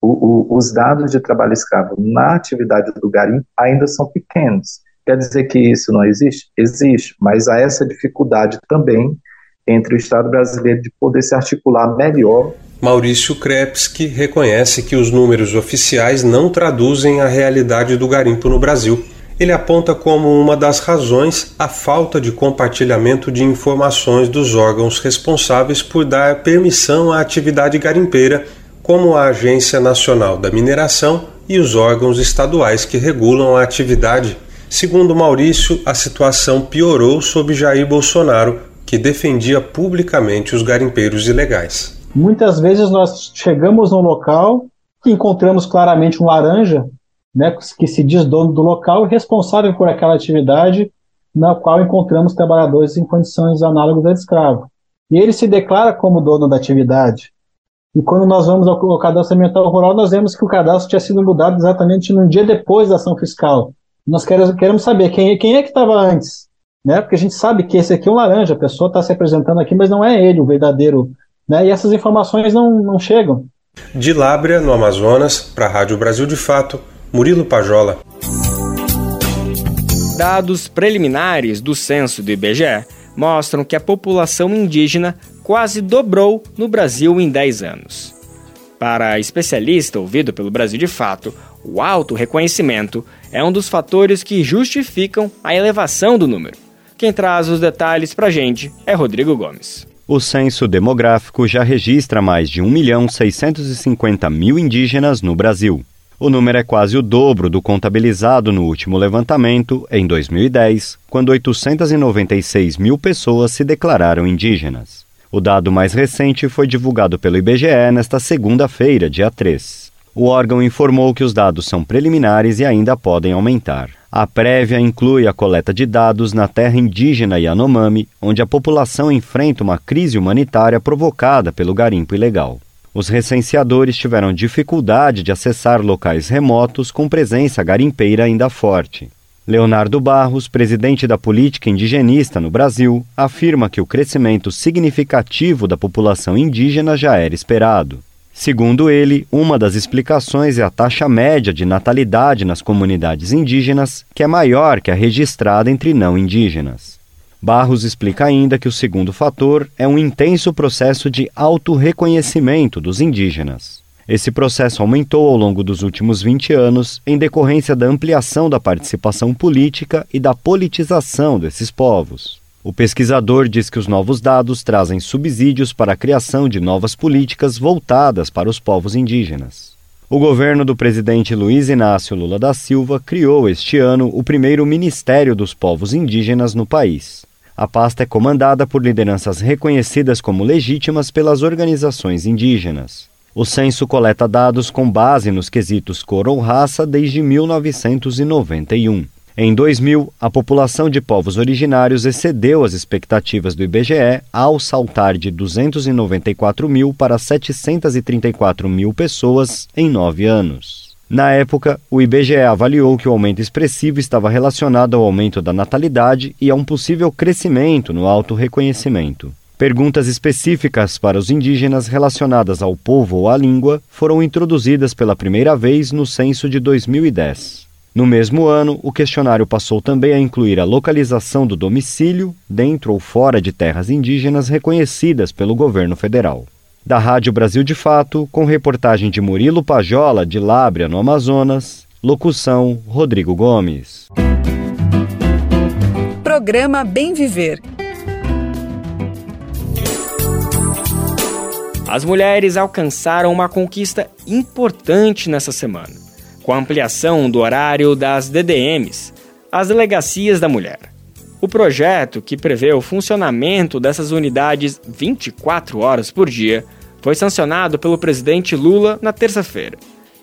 [SPEAKER 13] o, o, os dados de trabalho escravo na atividade do garimpo ainda são pequenos. Quer dizer que isso não existe? Existe, mas há essa dificuldade também entre o Estado brasileiro de poder se articular melhor
[SPEAKER 11] Maurício Krepski reconhece que os números oficiais não traduzem a realidade do garimpo no Brasil. Ele aponta como uma das razões a falta de compartilhamento de informações dos órgãos responsáveis por dar permissão à atividade garimpeira, como a Agência Nacional da Mineração e os órgãos estaduais que regulam a atividade. Segundo Maurício, a situação piorou sob Jair Bolsonaro, que defendia publicamente os garimpeiros ilegais.
[SPEAKER 12] Muitas vezes nós chegamos no local e encontramos claramente um laranja, né, que se diz dono do local e responsável por aquela atividade na qual encontramos trabalhadores em condições análogas a escravo. E ele se declara como dono da atividade. E quando nós vamos ao, cadastro ambiental rural, nós vemos que o cadastro tinha sido mudado exatamente no dia depois da ação fiscal. Nós queremos, saber quem, quem é que estava antes, né? Porque a gente sabe que esse aqui é um laranja, a pessoa está se apresentando aqui, mas não é ele o verdadeiro né? E essas informações não, não chegam.
[SPEAKER 11] De Lábrea, no Amazonas, para a Rádio Brasil de Fato, Murilo Pajola.
[SPEAKER 2] Dados preliminares do censo do IBGE mostram que a população indígena quase dobrou no Brasil em 10 anos. Para especialista ouvido pelo Brasil de Fato, o alto reconhecimento é um dos fatores que justificam a elevação do número. Quem traz os detalhes para a gente é Rodrigo Gomes.
[SPEAKER 14] O censo demográfico já registra mais de 1 milhão 650 mil indígenas no Brasil. O número é quase o dobro do contabilizado no último levantamento, em 2010, quando 896 mil pessoas se declararam indígenas. O dado mais recente foi divulgado pelo IBGE nesta segunda-feira, dia 3. O órgão informou que os dados são preliminares e ainda podem aumentar. A prévia inclui a coleta de dados na terra indígena Yanomami, onde a população enfrenta uma crise humanitária provocada pelo garimpo ilegal. Os recenseadores tiveram dificuldade de acessar locais remotos com presença garimpeira ainda forte. Leonardo Barros, presidente da política indigenista no Brasil, afirma que o crescimento significativo da população indígena já era esperado. Segundo ele, uma das explicações é a taxa média de natalidade nas comunidades indígenas, que é maior que a registrada entre não indígenas. Barros explica ainda que o segundo fator é um intenso processo de autorreconhecimento dos indígenas. Esse processo aumentou ao longo dos últimos 20 anos em decorrência da ampliação da participação política e da politização desses povos. O pesquisador diz que os novos dados trazem subsídios para a criação de novas políticas voltadas para os povos indígenas. O governo do presidente Luiz Inácio Lula da Silva criou este ano o primeiro Ministério dos Povos Indígenas no país. A pasta é comandada por lideranças reconhecidas como legítimas pelas organizações indígenas. O censo coleta dados com base nos quesitos cor ou raça desde 1991. Em 2000, a população de povos originários excedeu as expectativas do IBGE ao saltar de 294 mil para 734 mil pessoas em nove anos. Na época, o IBGE avaliou que o aumento expressivo estava relacionado ao aumento da natalidade e a um possível crescimento no auto-reconhecimento. Perguntas específicas para os indígenas relacionadas ao povo ou à língua foram introduzidas pela primeira vez no censo de 2010. No mesmo ano, o questionário passou também a incluir a localização do domicílio, dentro ou fora de terras indígenas reconhecidas pelo governo federal. Da Rádio Brasil de Fato, com reportagem de Murilo Pajola, de Lábrea, no Amazonas, locução Rodrigo Gomes.
[SPEAKER 1] Programa Bem Viver.
[SPEAKER 2] As mulheres alcançaram uma conquista importante nessa semana com a ampliação do horário das DDMs, as Delegacias da Mulher. O projeto, que prevê o funcionamento dessas unidades 24 horas por dia, foi sancionado pelo presidente Lula na terça-feira.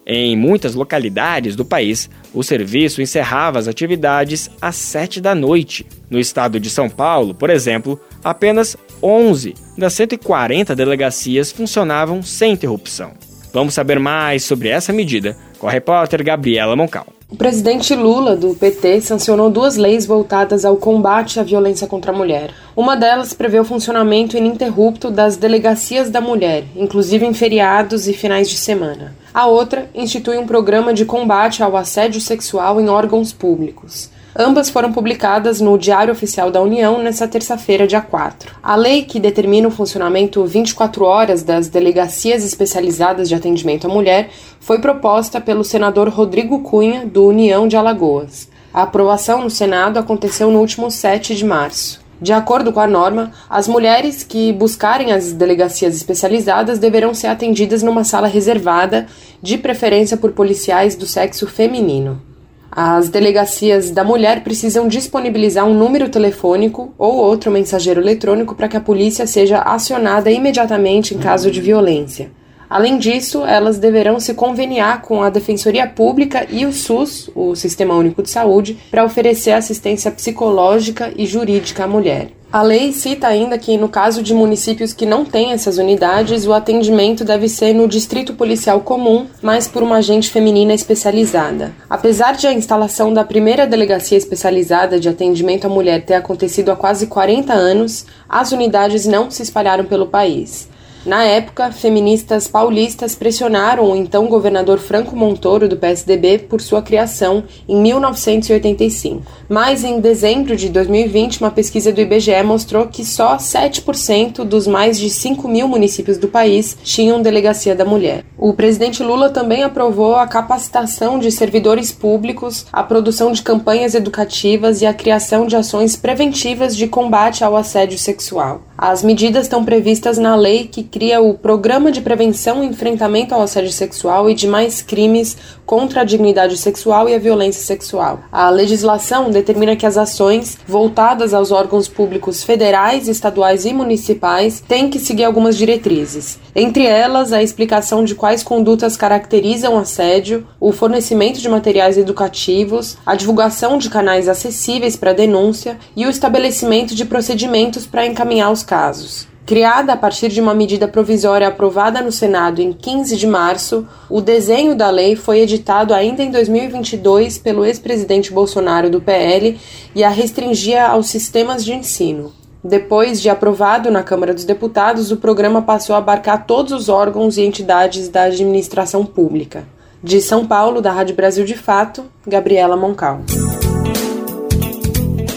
[SPEAKER 2] Em muitas localidades do país, o serviço encerrava as atividades às 7 da noite. No estado de São Paulo, por exemplo, apenas 11 das 140 delegacias funcionavam sem interrupção. Vamos saber mais sobre essa medida com a repórter Gabriela Moncal.
[SPEAKER 4] O presidente Lula, do PT, sancionou duas leis voltadas ao combate à violência contra a mulher. Uma delas prevê o funcionamento ininterrupto das delegacias da mulher, inclusive em feriados e finais de semana. A outra institui um programa de combate ao assédio sexual em órgãos públicos. Ambas foram publicadas no Diário Oficial da União nesta terça-feira, dia 4. A lei que determina o funcionamento 24 horas das delegacias especializadas de atendimento à mulher foi proposta pelo senador Rodrigo Cunha, do União de Alagoas. A aprovação no Senado aconteceu no último 7 de março. De acordo com a norma, as mulheres que buscarem as delegacias especializadas deverão ser atendidas numa sala reservada, de preferência por policiais do sexo feminino. As delegacias da mulher precisam disponibilizar um número telefônico ou outro mensageiro eletrônico para que a polícia seja acionada imediatamente em caso de violência. Além disso, elas deverão se conveniar com a Defensoria Pública e o SUS, o Sistema Único de Saúde, para oferecer assistência psicológica e jurídica à mulher. A lei cita ainda que, no caso de municípios que não têm essas unidades, o atendimento deve ser no distrito policial comum, mas por uma agente feminina especializada. Apesar de a instalação da primeira delegacia especializada de atendimento à mulher ter acontecido há quase 40 anos, as unidades não se espalharam pelo país. Na época, feministas paulistas pressionaram o então governador Franco Montoro do PSDB por sua criação em 1985. Mas em dezembro de 2020, uma pesquisa do IBGE mostrou que só 7% dos mais de 5 mil municípios do país tinham delegacia da mulher. O presidente Lula também aprovou a capacitação de servidores públicos, a produção de campanhas educativas e a criação de ações preventivas de combate ao assédio sexual. As medidas estão previstas na lei que cria o Programa de Prevenção e Enfrentamento ao Assédio Sexual e demais crimes contra a dignidade sexual e a violência sexual. A legislação determina que as ações voltadas aos órgãos públicos federais, estaduais e municipais têm que seguir algumas diretrizes. Entre elas, a explicação de quais condutas caracterizam assédio, o fornecimento de materiais educativos, a divulgação de canais acessíveis para denúncia e o estabelecimento de procedimentos para encaminhar os casos. Criada a partir de uma medida provisória aprovada no Senado em 15 de março, o desenho da lei foi editado ainda em 2022 pelo ex-presidente Bolsonaro do PL e a restringia aos sistemas de ensino. Depois de aprovado na Câmara dos Deputados, o programa passou a abarcar todos os órgãos e entidades da administração pública. De São Paulo, da Rádio Brasil de Fato, Gabriela Moncal.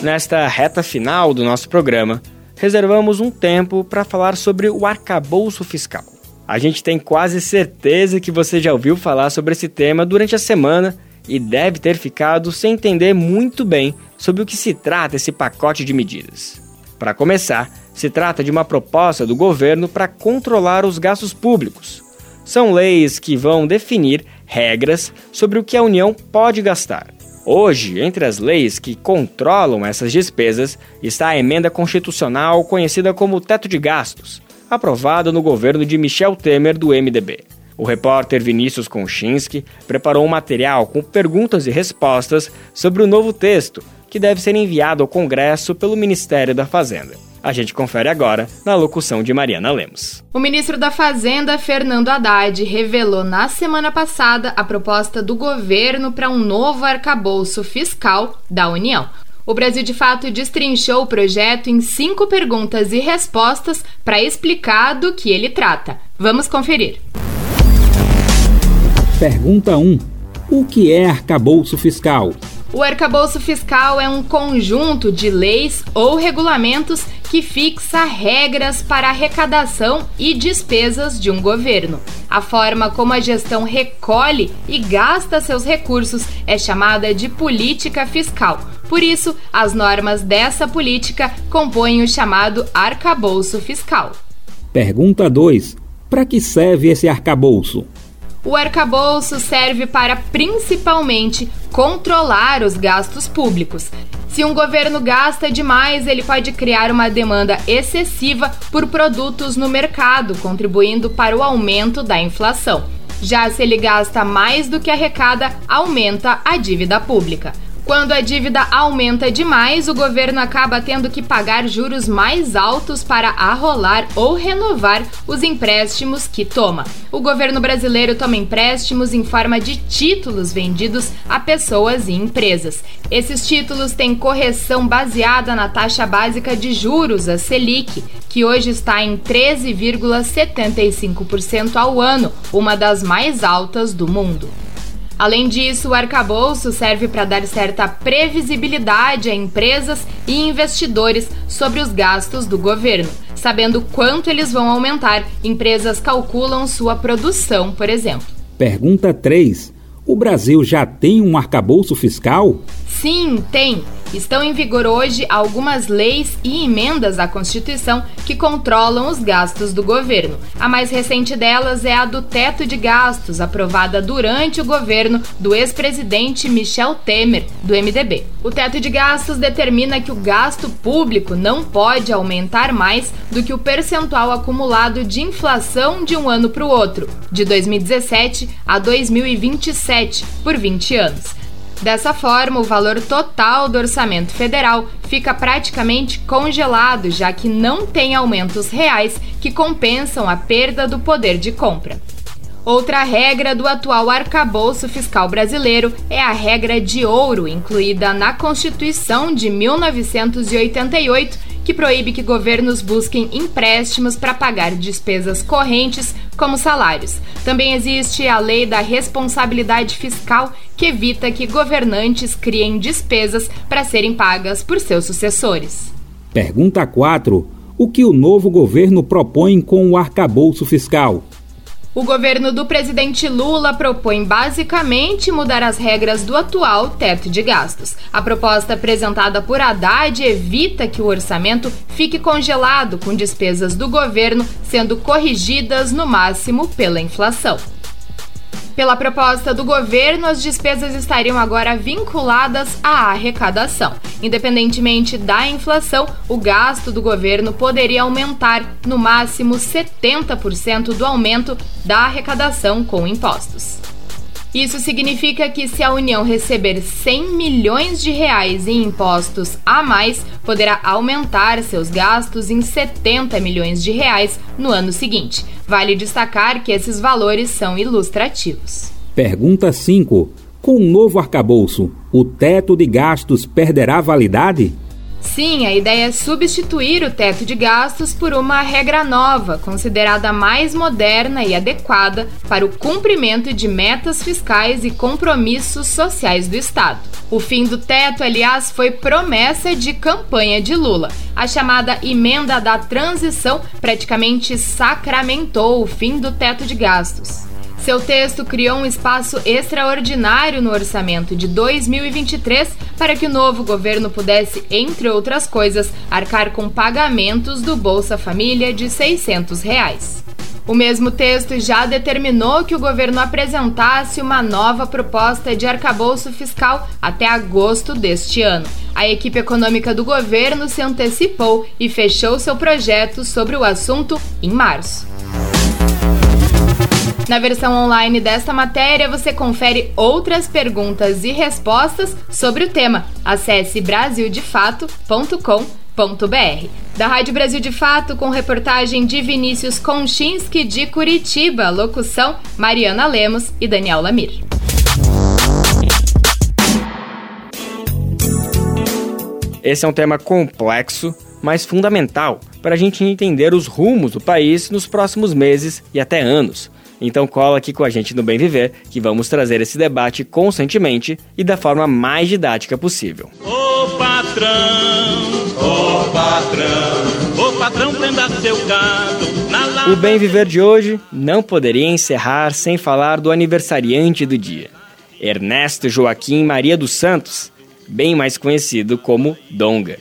[SPEAKER 2] Nesta reta final do nosso programa, reservamos um tempo para falar sobre o arcabouço fiscal. A gente tem quase certeza que você já ouviu falar sobre esse tema durante a semana e deve ter ficado sem entender muito bem sobre o que se trata esse pacote de medidas. Para começar, se trata de uma proposta do governo para controlar os gastos públicos. São leis que vão definir regras sobre o que a União pode gastar. Hoje, entre as leis que controlam essas despesas está a emenda constitucional conhecida como Teto de Gastos, aprovada no governo de Michel Temer do MDB. O repórter Vinícius Konchinski preparou um material com perguntas e respostas sobre o novo texto, que deve ser enviado ao Congresso pelo Ministério da Fazenda. A gente confere agora na locução de Mariana Lemos.
[SPEAKER 3] O ministro da Fazenda, Fernando Haddad, revelou na semana passada a proposta do governo para um novo arcabouço fiscal da União. O Brasil de Fato destrinchou o projeto em cinco perguntas e respostas para explicar do que ele trata. Vamos conferir.
[SPEAKER 15] Pergunta 1. O que é arcabouço fiscal?
[SPEAKER 3] O arcabouço fiscal é um conjunto de leis ou regulamentos que fixa regras para arrecadação e despesas de um governo. A forma como a gestão recolhe e gasta seus recursos é chamada de política fiscal. Por isso, as normas dessa política compõem o chamado arcabouço fiscal.
[SPEAKER 15] Pergunta 2. Para que serve esse arcabouço?
[SPEAKER 3] O arcabouço serve para principalmente controlar os gastos públicos. Se um governo gasta demais, ele pode criar uma demanda excessiva por produtos no mercado, contribuindo para o aumento da inflação. Já se ele gasta mais do que arrecada, aumenta a dívida pública. Quando a dívida aumenta demais, o governo acaba tendo que pagar juros mais altos para arrolar ou renovar os empréstimos que toma. O governo brasileiro toma empréstimos em forma de títulos vendidos a pessoas e empresas. Esses títulos têm correção baseada na taxa básica de juros, a Selic, que hoje está em 13,75% ao ano, uma das mais altas do mundo. Além disso, o arcabouço serve para dar certa previsibilidade a empresas e investidores sobre os gastos do governo. Sabendo quanto eles vão aumentar, empresas calculam sua produção, por exemplo.
[SPEAKER 15] Pergunta 3. O Brasil já tem um arcabouço fiscal?
[SPEAKER 3] Sim, tem. Estão em vigor hoje algumas leis e emendas à Constituição que controlam os gastos do governo. A mais recente delas é a do teto de gastos, aprovada durante o governo do ex-presidente Michel Temer, do MDB. O teto de gastos determina que o gasto público não pode aumentar mais do que o percentual acumulado de inflação de um ano para o outro, de 2017 a 2027, por 20 anos. Dessa forma, o valor total do orçamento federal fica praticamente congelado, já que não tem aumentos reais que compensam a perda do poder de compra. Outra regra do atual arcabouço fiscal brasileiro é a regra de ouro, incluída na Constituição de 1988 que proíbe que governos busquem empréstimos para pagar despesas correntes, como salários. Também existe a lei da responsabilidade fiscal, que evita que governantes criem despesas para serem pagas por seus sucessores.
[SPEAKER 15] Pergunta 4. O que o novo governo propõe com o arcabouço fiscal?
[SPEAKER 3] O governo do presidente Lula propõe basicamente mudar as regras do atual teto de gastos. A proposta apresentada por Haddad evita que o orçamento fique congelado com despesas do governo sendo corrigidas no máximo pela inflação. Pela proposta do governo, as despesas estariam agora vinculadas à arrecadação. Independentemente da inflação, o gasto do governo poderia aumentar no máximo 70% do aumento da arrecadação com impostos. Isso significa que se a União receber 100 milhões de reais em impostos a mais, poderá aumentar seus gastos em 70 milhões de reais no ano seguinte. Vale destacar que esses valores são ilustrativos.
[SPEAKER 15] Pergunta 5. Com o novo arcabouço, o teto de gastos perderá validade?
[SPEAKER 3] Sim, a ideia é substituir o teto de gastos por uma regra nova, considerada mais moderna e adequada para o cumprimento de metas fiscais e compromissos sociais do Estado. O fim do teto, aliás, foi promessa de campanha de Lula. A chamada emenda da transição praticamente sacramentou o fim do teto de gastos. Seu texto criou um espaço extraordinário no orçamento de 2023 para que o novo governo pudesse, entre outras coisas, arcar com pagamentos do Bolsa Família de 600 reais. O mesmo texto já determinou que o governo apresentasse uma nova proposta de arcabouço fiscal até agosto deste ano. A equipe econômica do governo se antecipou e fechou seu projeto sobre o assunto em março. Na versão online desta matéria, você confere outras perguntas e respostas sobre o tema. Acesse brasildefato.com.br. Da Rádio Brasil de Fato, com reportagem de Vinícius Konchinski de Curitiba, locução Mariana Lemos e Daniel Lamir.
[SPEAKER 2] Esse é um tema complexo, mas fundamental para a gente entender os rumos do país nos próximos meses e até anos. Então cola aqui com a gente no Bem Viver, que vamos trazer esse debate constantemente e da forma mais didática possível.
[SPEAKER 16] Ô patrão, ô patrão, ô patrão prenda seu gado
[SPEAKER 2] na O Bem Viver de hoje não poderia encerrar sem falar do aniversariante do dia. Ernesto Joaquim Maria dos Santos, bem mais conhecido como Donga.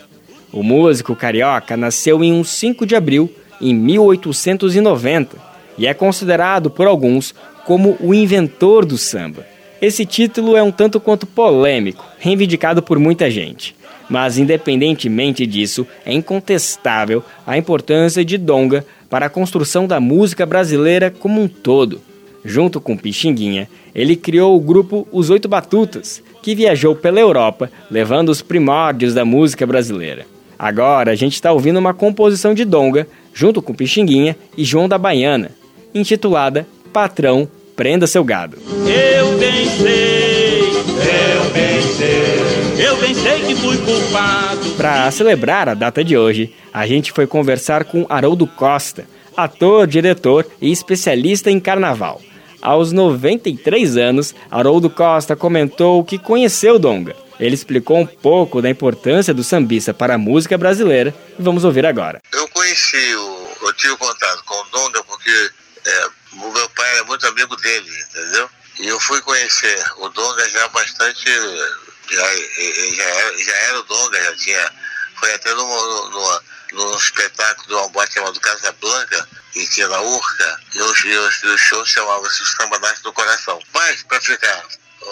[SPEAKER 2] O músico carioca nasceu em um 5 de abril em 1890 e é considerado por alguns como o inventor do samba. Esse título é um tanto quanto polêmico, reivindicado por muita gente. Mas, independentemente disso, é incontestável a importância de Donga para a construção da música brasileira como um todo. Junto com Pixinguinha, ele criou o grupo Os Oito Batutas, que viajou pela Europa levando os primórdios da música brasileira. Agora a gente está ouvindo uma composição de Donga, junto com Pixinguinha e João da Baiana, intitulada Patrão, Prenda Seu Gado.
[SPEAKER 16] Eu pensei, eu pensei, eu pensei que fui culpado.
[SPEAKER 2] Para celebrar a data de hoje, a gente foi conversar com Haroldo Costa, ator, diretor e especialista em carnaval. Aos 93 anos, Haroldo Costa comentou que conheceu Donga. Ele explicou um pouco da importância do sambista para a música brasileira e vamos ouvir agora.
[SPEAKER 17] Eu conheci, o, eu tive contato com o Donga porque é, o meu pai era muito amigo dele, entendeu? E eu fui conhecer o Donga já bastante. Já, já, era, já era o Donga, já tinha. Foi até numa, numa, num espetáculo de uma boate chamada Casa Blanca, que tinha na Urca, e o, e o show chamava-se Samba Nasce do Coração. Mas, para ficar,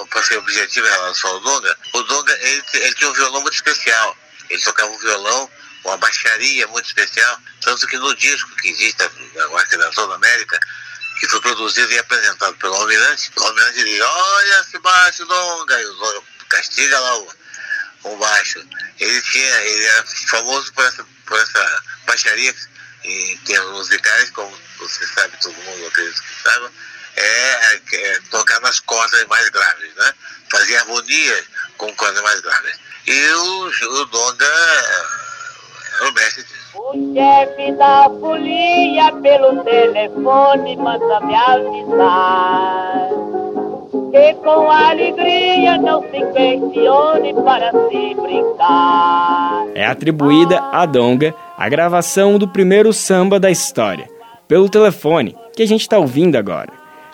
[SPEAKER 17] para ser objetivo em relação ao Donga, o Donga ele, ele tinha um violão muito especial. Ele tocava um violão uma baixaria muito especial, tanto que no disco que existe da Orquestração da América, que foi produzido e apresentado pelo Almirante, o Almirante diz, olha esse baixo longa, e o castiga lá o, o baixo. Ele tinha, ele era famoso por essa, por essa baixaria em termos musicais, como você sabe, todo mundo acredita que sabe, é, é, tocar nas cordas mais graves, né? Fazer harmonia com cordas mais graves. E o, o Donga o mestre
[SPEAKER 18] O chefe da folia pelo telefone manda me avisar que com alegria não se questione para se brincar.
[SPEAKER 2] É atribuída a Donga a gravação do primeiro samba da história, pelo telefone, que a gente está ouvindo agora.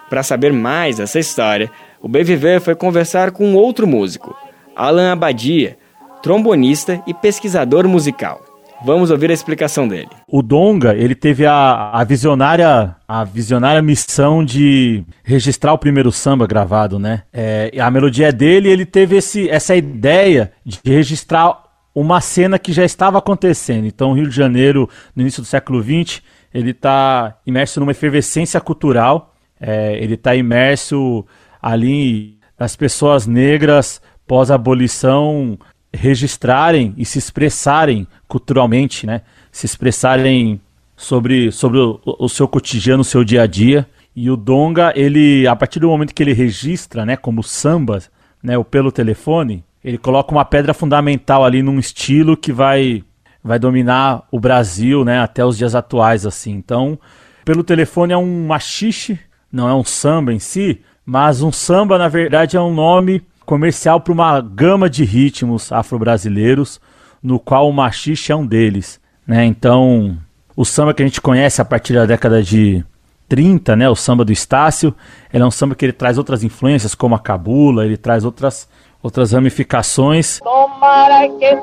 [SPEAKER 2] Para saber mais dessa história, o BVV foi conversar com outro músico, Alan Abadia, trombonista e pesquisador musical. Vamos ouvir a explicação dele.
[SPEAKER 19] O Donga, ele teve a, a visionária a visionária missão de registrar o primeiro samba gravado, né? É, a melodia é dele, ele teve esse, essa ideia de registrar uma cena que já estava acontecendo. Então, Rio de Janeiro, no início do século XX, ele está imerso numa efervescência cultural. É, ele está imerso ali as pessoas negras pós-abolição registrarem e se expressarem culturalmente, né? Se expressarem sobre, sobre o, o, seu cotidiano, o seu dia a dia. E o Donga, ele, a partir do momento que ele registra, né, como samba, né, ou pelo telefone, ele coloca uma pedra fundamental ali num estilo que vai vai dominar o Brasil, né, até os dias atuais assim. Então, pelo telefone é um machixe, não é um samba em si, mas um samba na verdade é um nome comercial para uma gama de ritmos afro-brasileiros, no qual o machixe é um deles, né? Então, o samba que a gente conhece a partir da década de 30, né, o samba do Estácio, ele é um samba que ele traz outras influências, como a cabula, ele traz outras outras ramificações.
[SPEAKER 18] Tomara que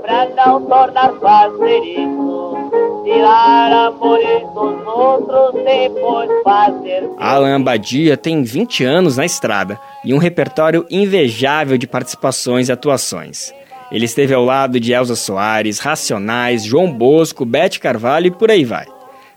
[SPEAKER 18] pra não tornar fazer isso, tirar outros, fazer...
[SPEAKER 2] Alan Abadia tem 20 anos na estrada e um repertório invejável de participações e atuações. Ele esteve ao lado de Elza Soares, Racionais, João Bosco, Bete Carvalho e por aí vai.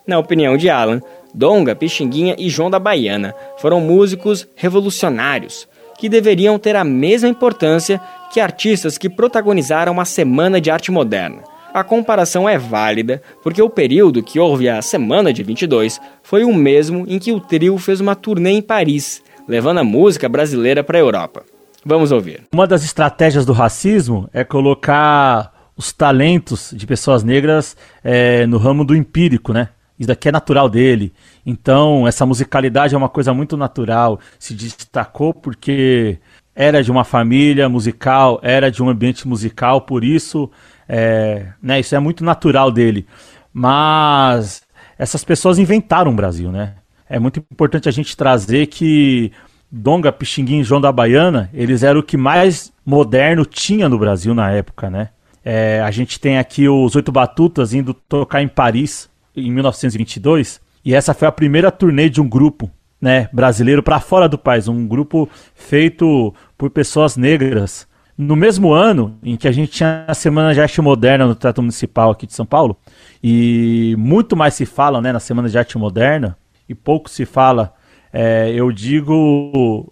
[SPEAKER 2] Na opinião de Alan, Donga, Pixinguinha e João da Baiana foram músicos revolucionários, que deveriam ter a mesma importância que artistas que protagonizaram a Semana de Arte Moderna. A comparação é válida porque o período que houve a Semana de 22 foi o mesmo em que o trio fez uma turnê em Paris, levando a música brasileira para a Europa. Vamos ouvir.
[SPEAKER 19] Uma das estratégias do racismo é colocar os talentos de pessoas negras é, no ramo do empírico, né? Isso daqui é natural dele. Então, essa musicalidade é uma coisa muito natural. Se destacou porque era de uma família musical, era de um ambiente musical, por isso, é, né, isso é muito natural dele. Mas essas pessoas inventaram o Brasil, né? É muito importante a gente trazer que Donga, Pixinguinha e João da Baiana, eles eram o que mais moderno tinha no Brasil na época, né? É, a gente tem aqui os Oito Batutas indo tocar em Paris em 1922, e essa foi a primeira turnê de um grupo né, brasileiro para fora do país, um grupo feito por pessoas negras. No mesmo ano em que a gente tinha a Semana de Arte Moderna no Teatro Municipal aqui de São Paulo, e muito mais se fala né, na Semana de Arte Moderna, e pouco se fala, é, eu digo,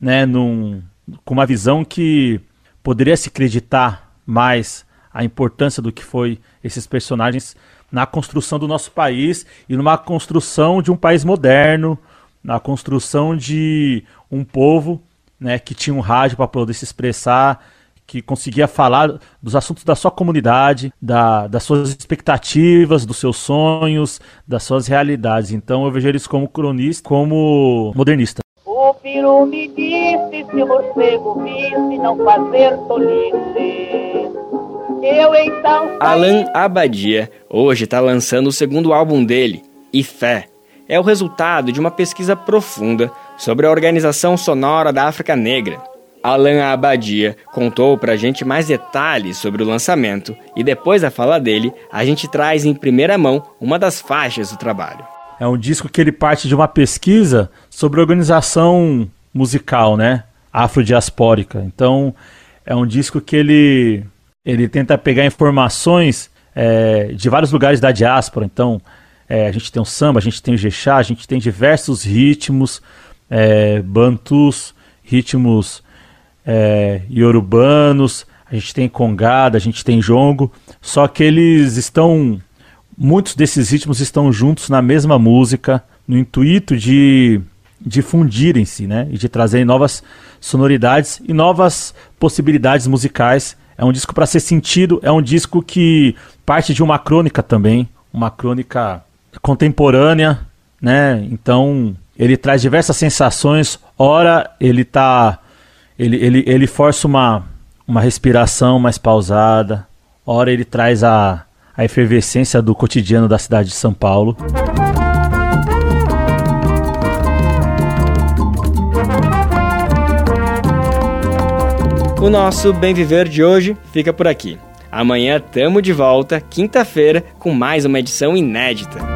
[SPEAKER 19] né, num, com uma visão que poderia se acreditar mais a importância do que foi esses personagens na construção do nosso país e numa construção de um país moderno, na construção de um povo né, que tinha um rádio para poder se expressar, que conseguia falar dos assuntos da sua comunidade, da, das suas expectativas, dos seus sonhos, das suas realidades. Então eu vejo eles como cronista, como modernista.
[SPEAKER 18] O peru me disse se o morcego visse não fazer tolice. Eu então.
[SPEAKER 2] Alan Abadia hoje está lançando o segundo álbum dele, E Fé. É o resultado de uma pesquisa profunda sobre a organização sonora da África Negra. Alan Abadia contou pra gente mais detalhes sobre o lançamento e depois da fala dele, a gente traz em primeira mão uma das faixas do trabalho.
[SPEAKER 19] É um disco que ele parte de uma pesquisa sobre organização musical, né? Afrodiaspórica. Então, é um disco que ele ele tenta pegar informações é, de vários lugares da diáspora. Então, é, a gente tem o samba, a gente tem o jexá, a gente tem diversos ritmos, é, bantus, ritmos é, iorubanos, a gente tem congada, a gente tem jongo, só que eles estão, muitos desses ritmos estão juntos na mesma música, no intuito de difundirem-se, né, e de trazerem novas sonoridades e novas possibilidades musicais é um disco para ser sentido, é um disco que parte de uma crônica também, uma crônica contemporânea, né? Então, ele traz diversas sensações. Ora, ele tá ele, ele, ele força uma, uma respiração mais pausada. Ora, ele traz a, a efervescência do cotidiano da cidade de São Paulo.
[SPEAKER 2] O nosso Bem Viver de hoje fica por aqui. Amanhã tamo de volta, quinta-feira, com mais uma edição inédita.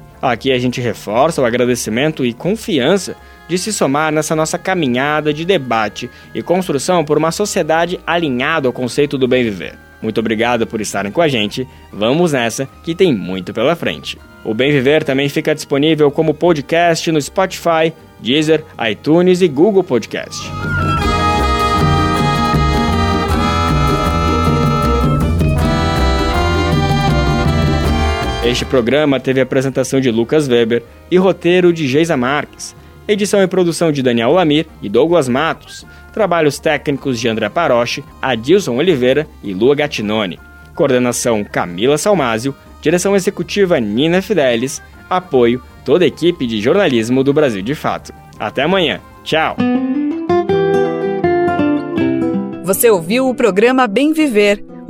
[SPEAKER 2] Aqui a gente reforça o agradecimento e confiança de se somar nessa nossa caminhada de debate e construção por uma sociedade alinhada ao conceito do bem viver. Muito obrigado por estarem com a gente. Vamos nessa, que tem muito pela frente. O Bem Viver também fica disponível como podcast no Spotify, Deezer, iTunes e Google Podcast. Este programa teve apresentação de Lucas Weber e roteiro de Geisa Marques, edição e produção de Daniel Lamir e Douglas Matos, trabalhos técnicos de André Paroche, Adilson Oliveira e Lua Gattinone, coordenação Camila Salmásio, direção executiva Nina Fidelis, apoio toda a equipe de jornalismo do Brasil de Fato. Até amanhã. Tchau.
[SPEAKER 1] Você ouviu o programa Bem Viver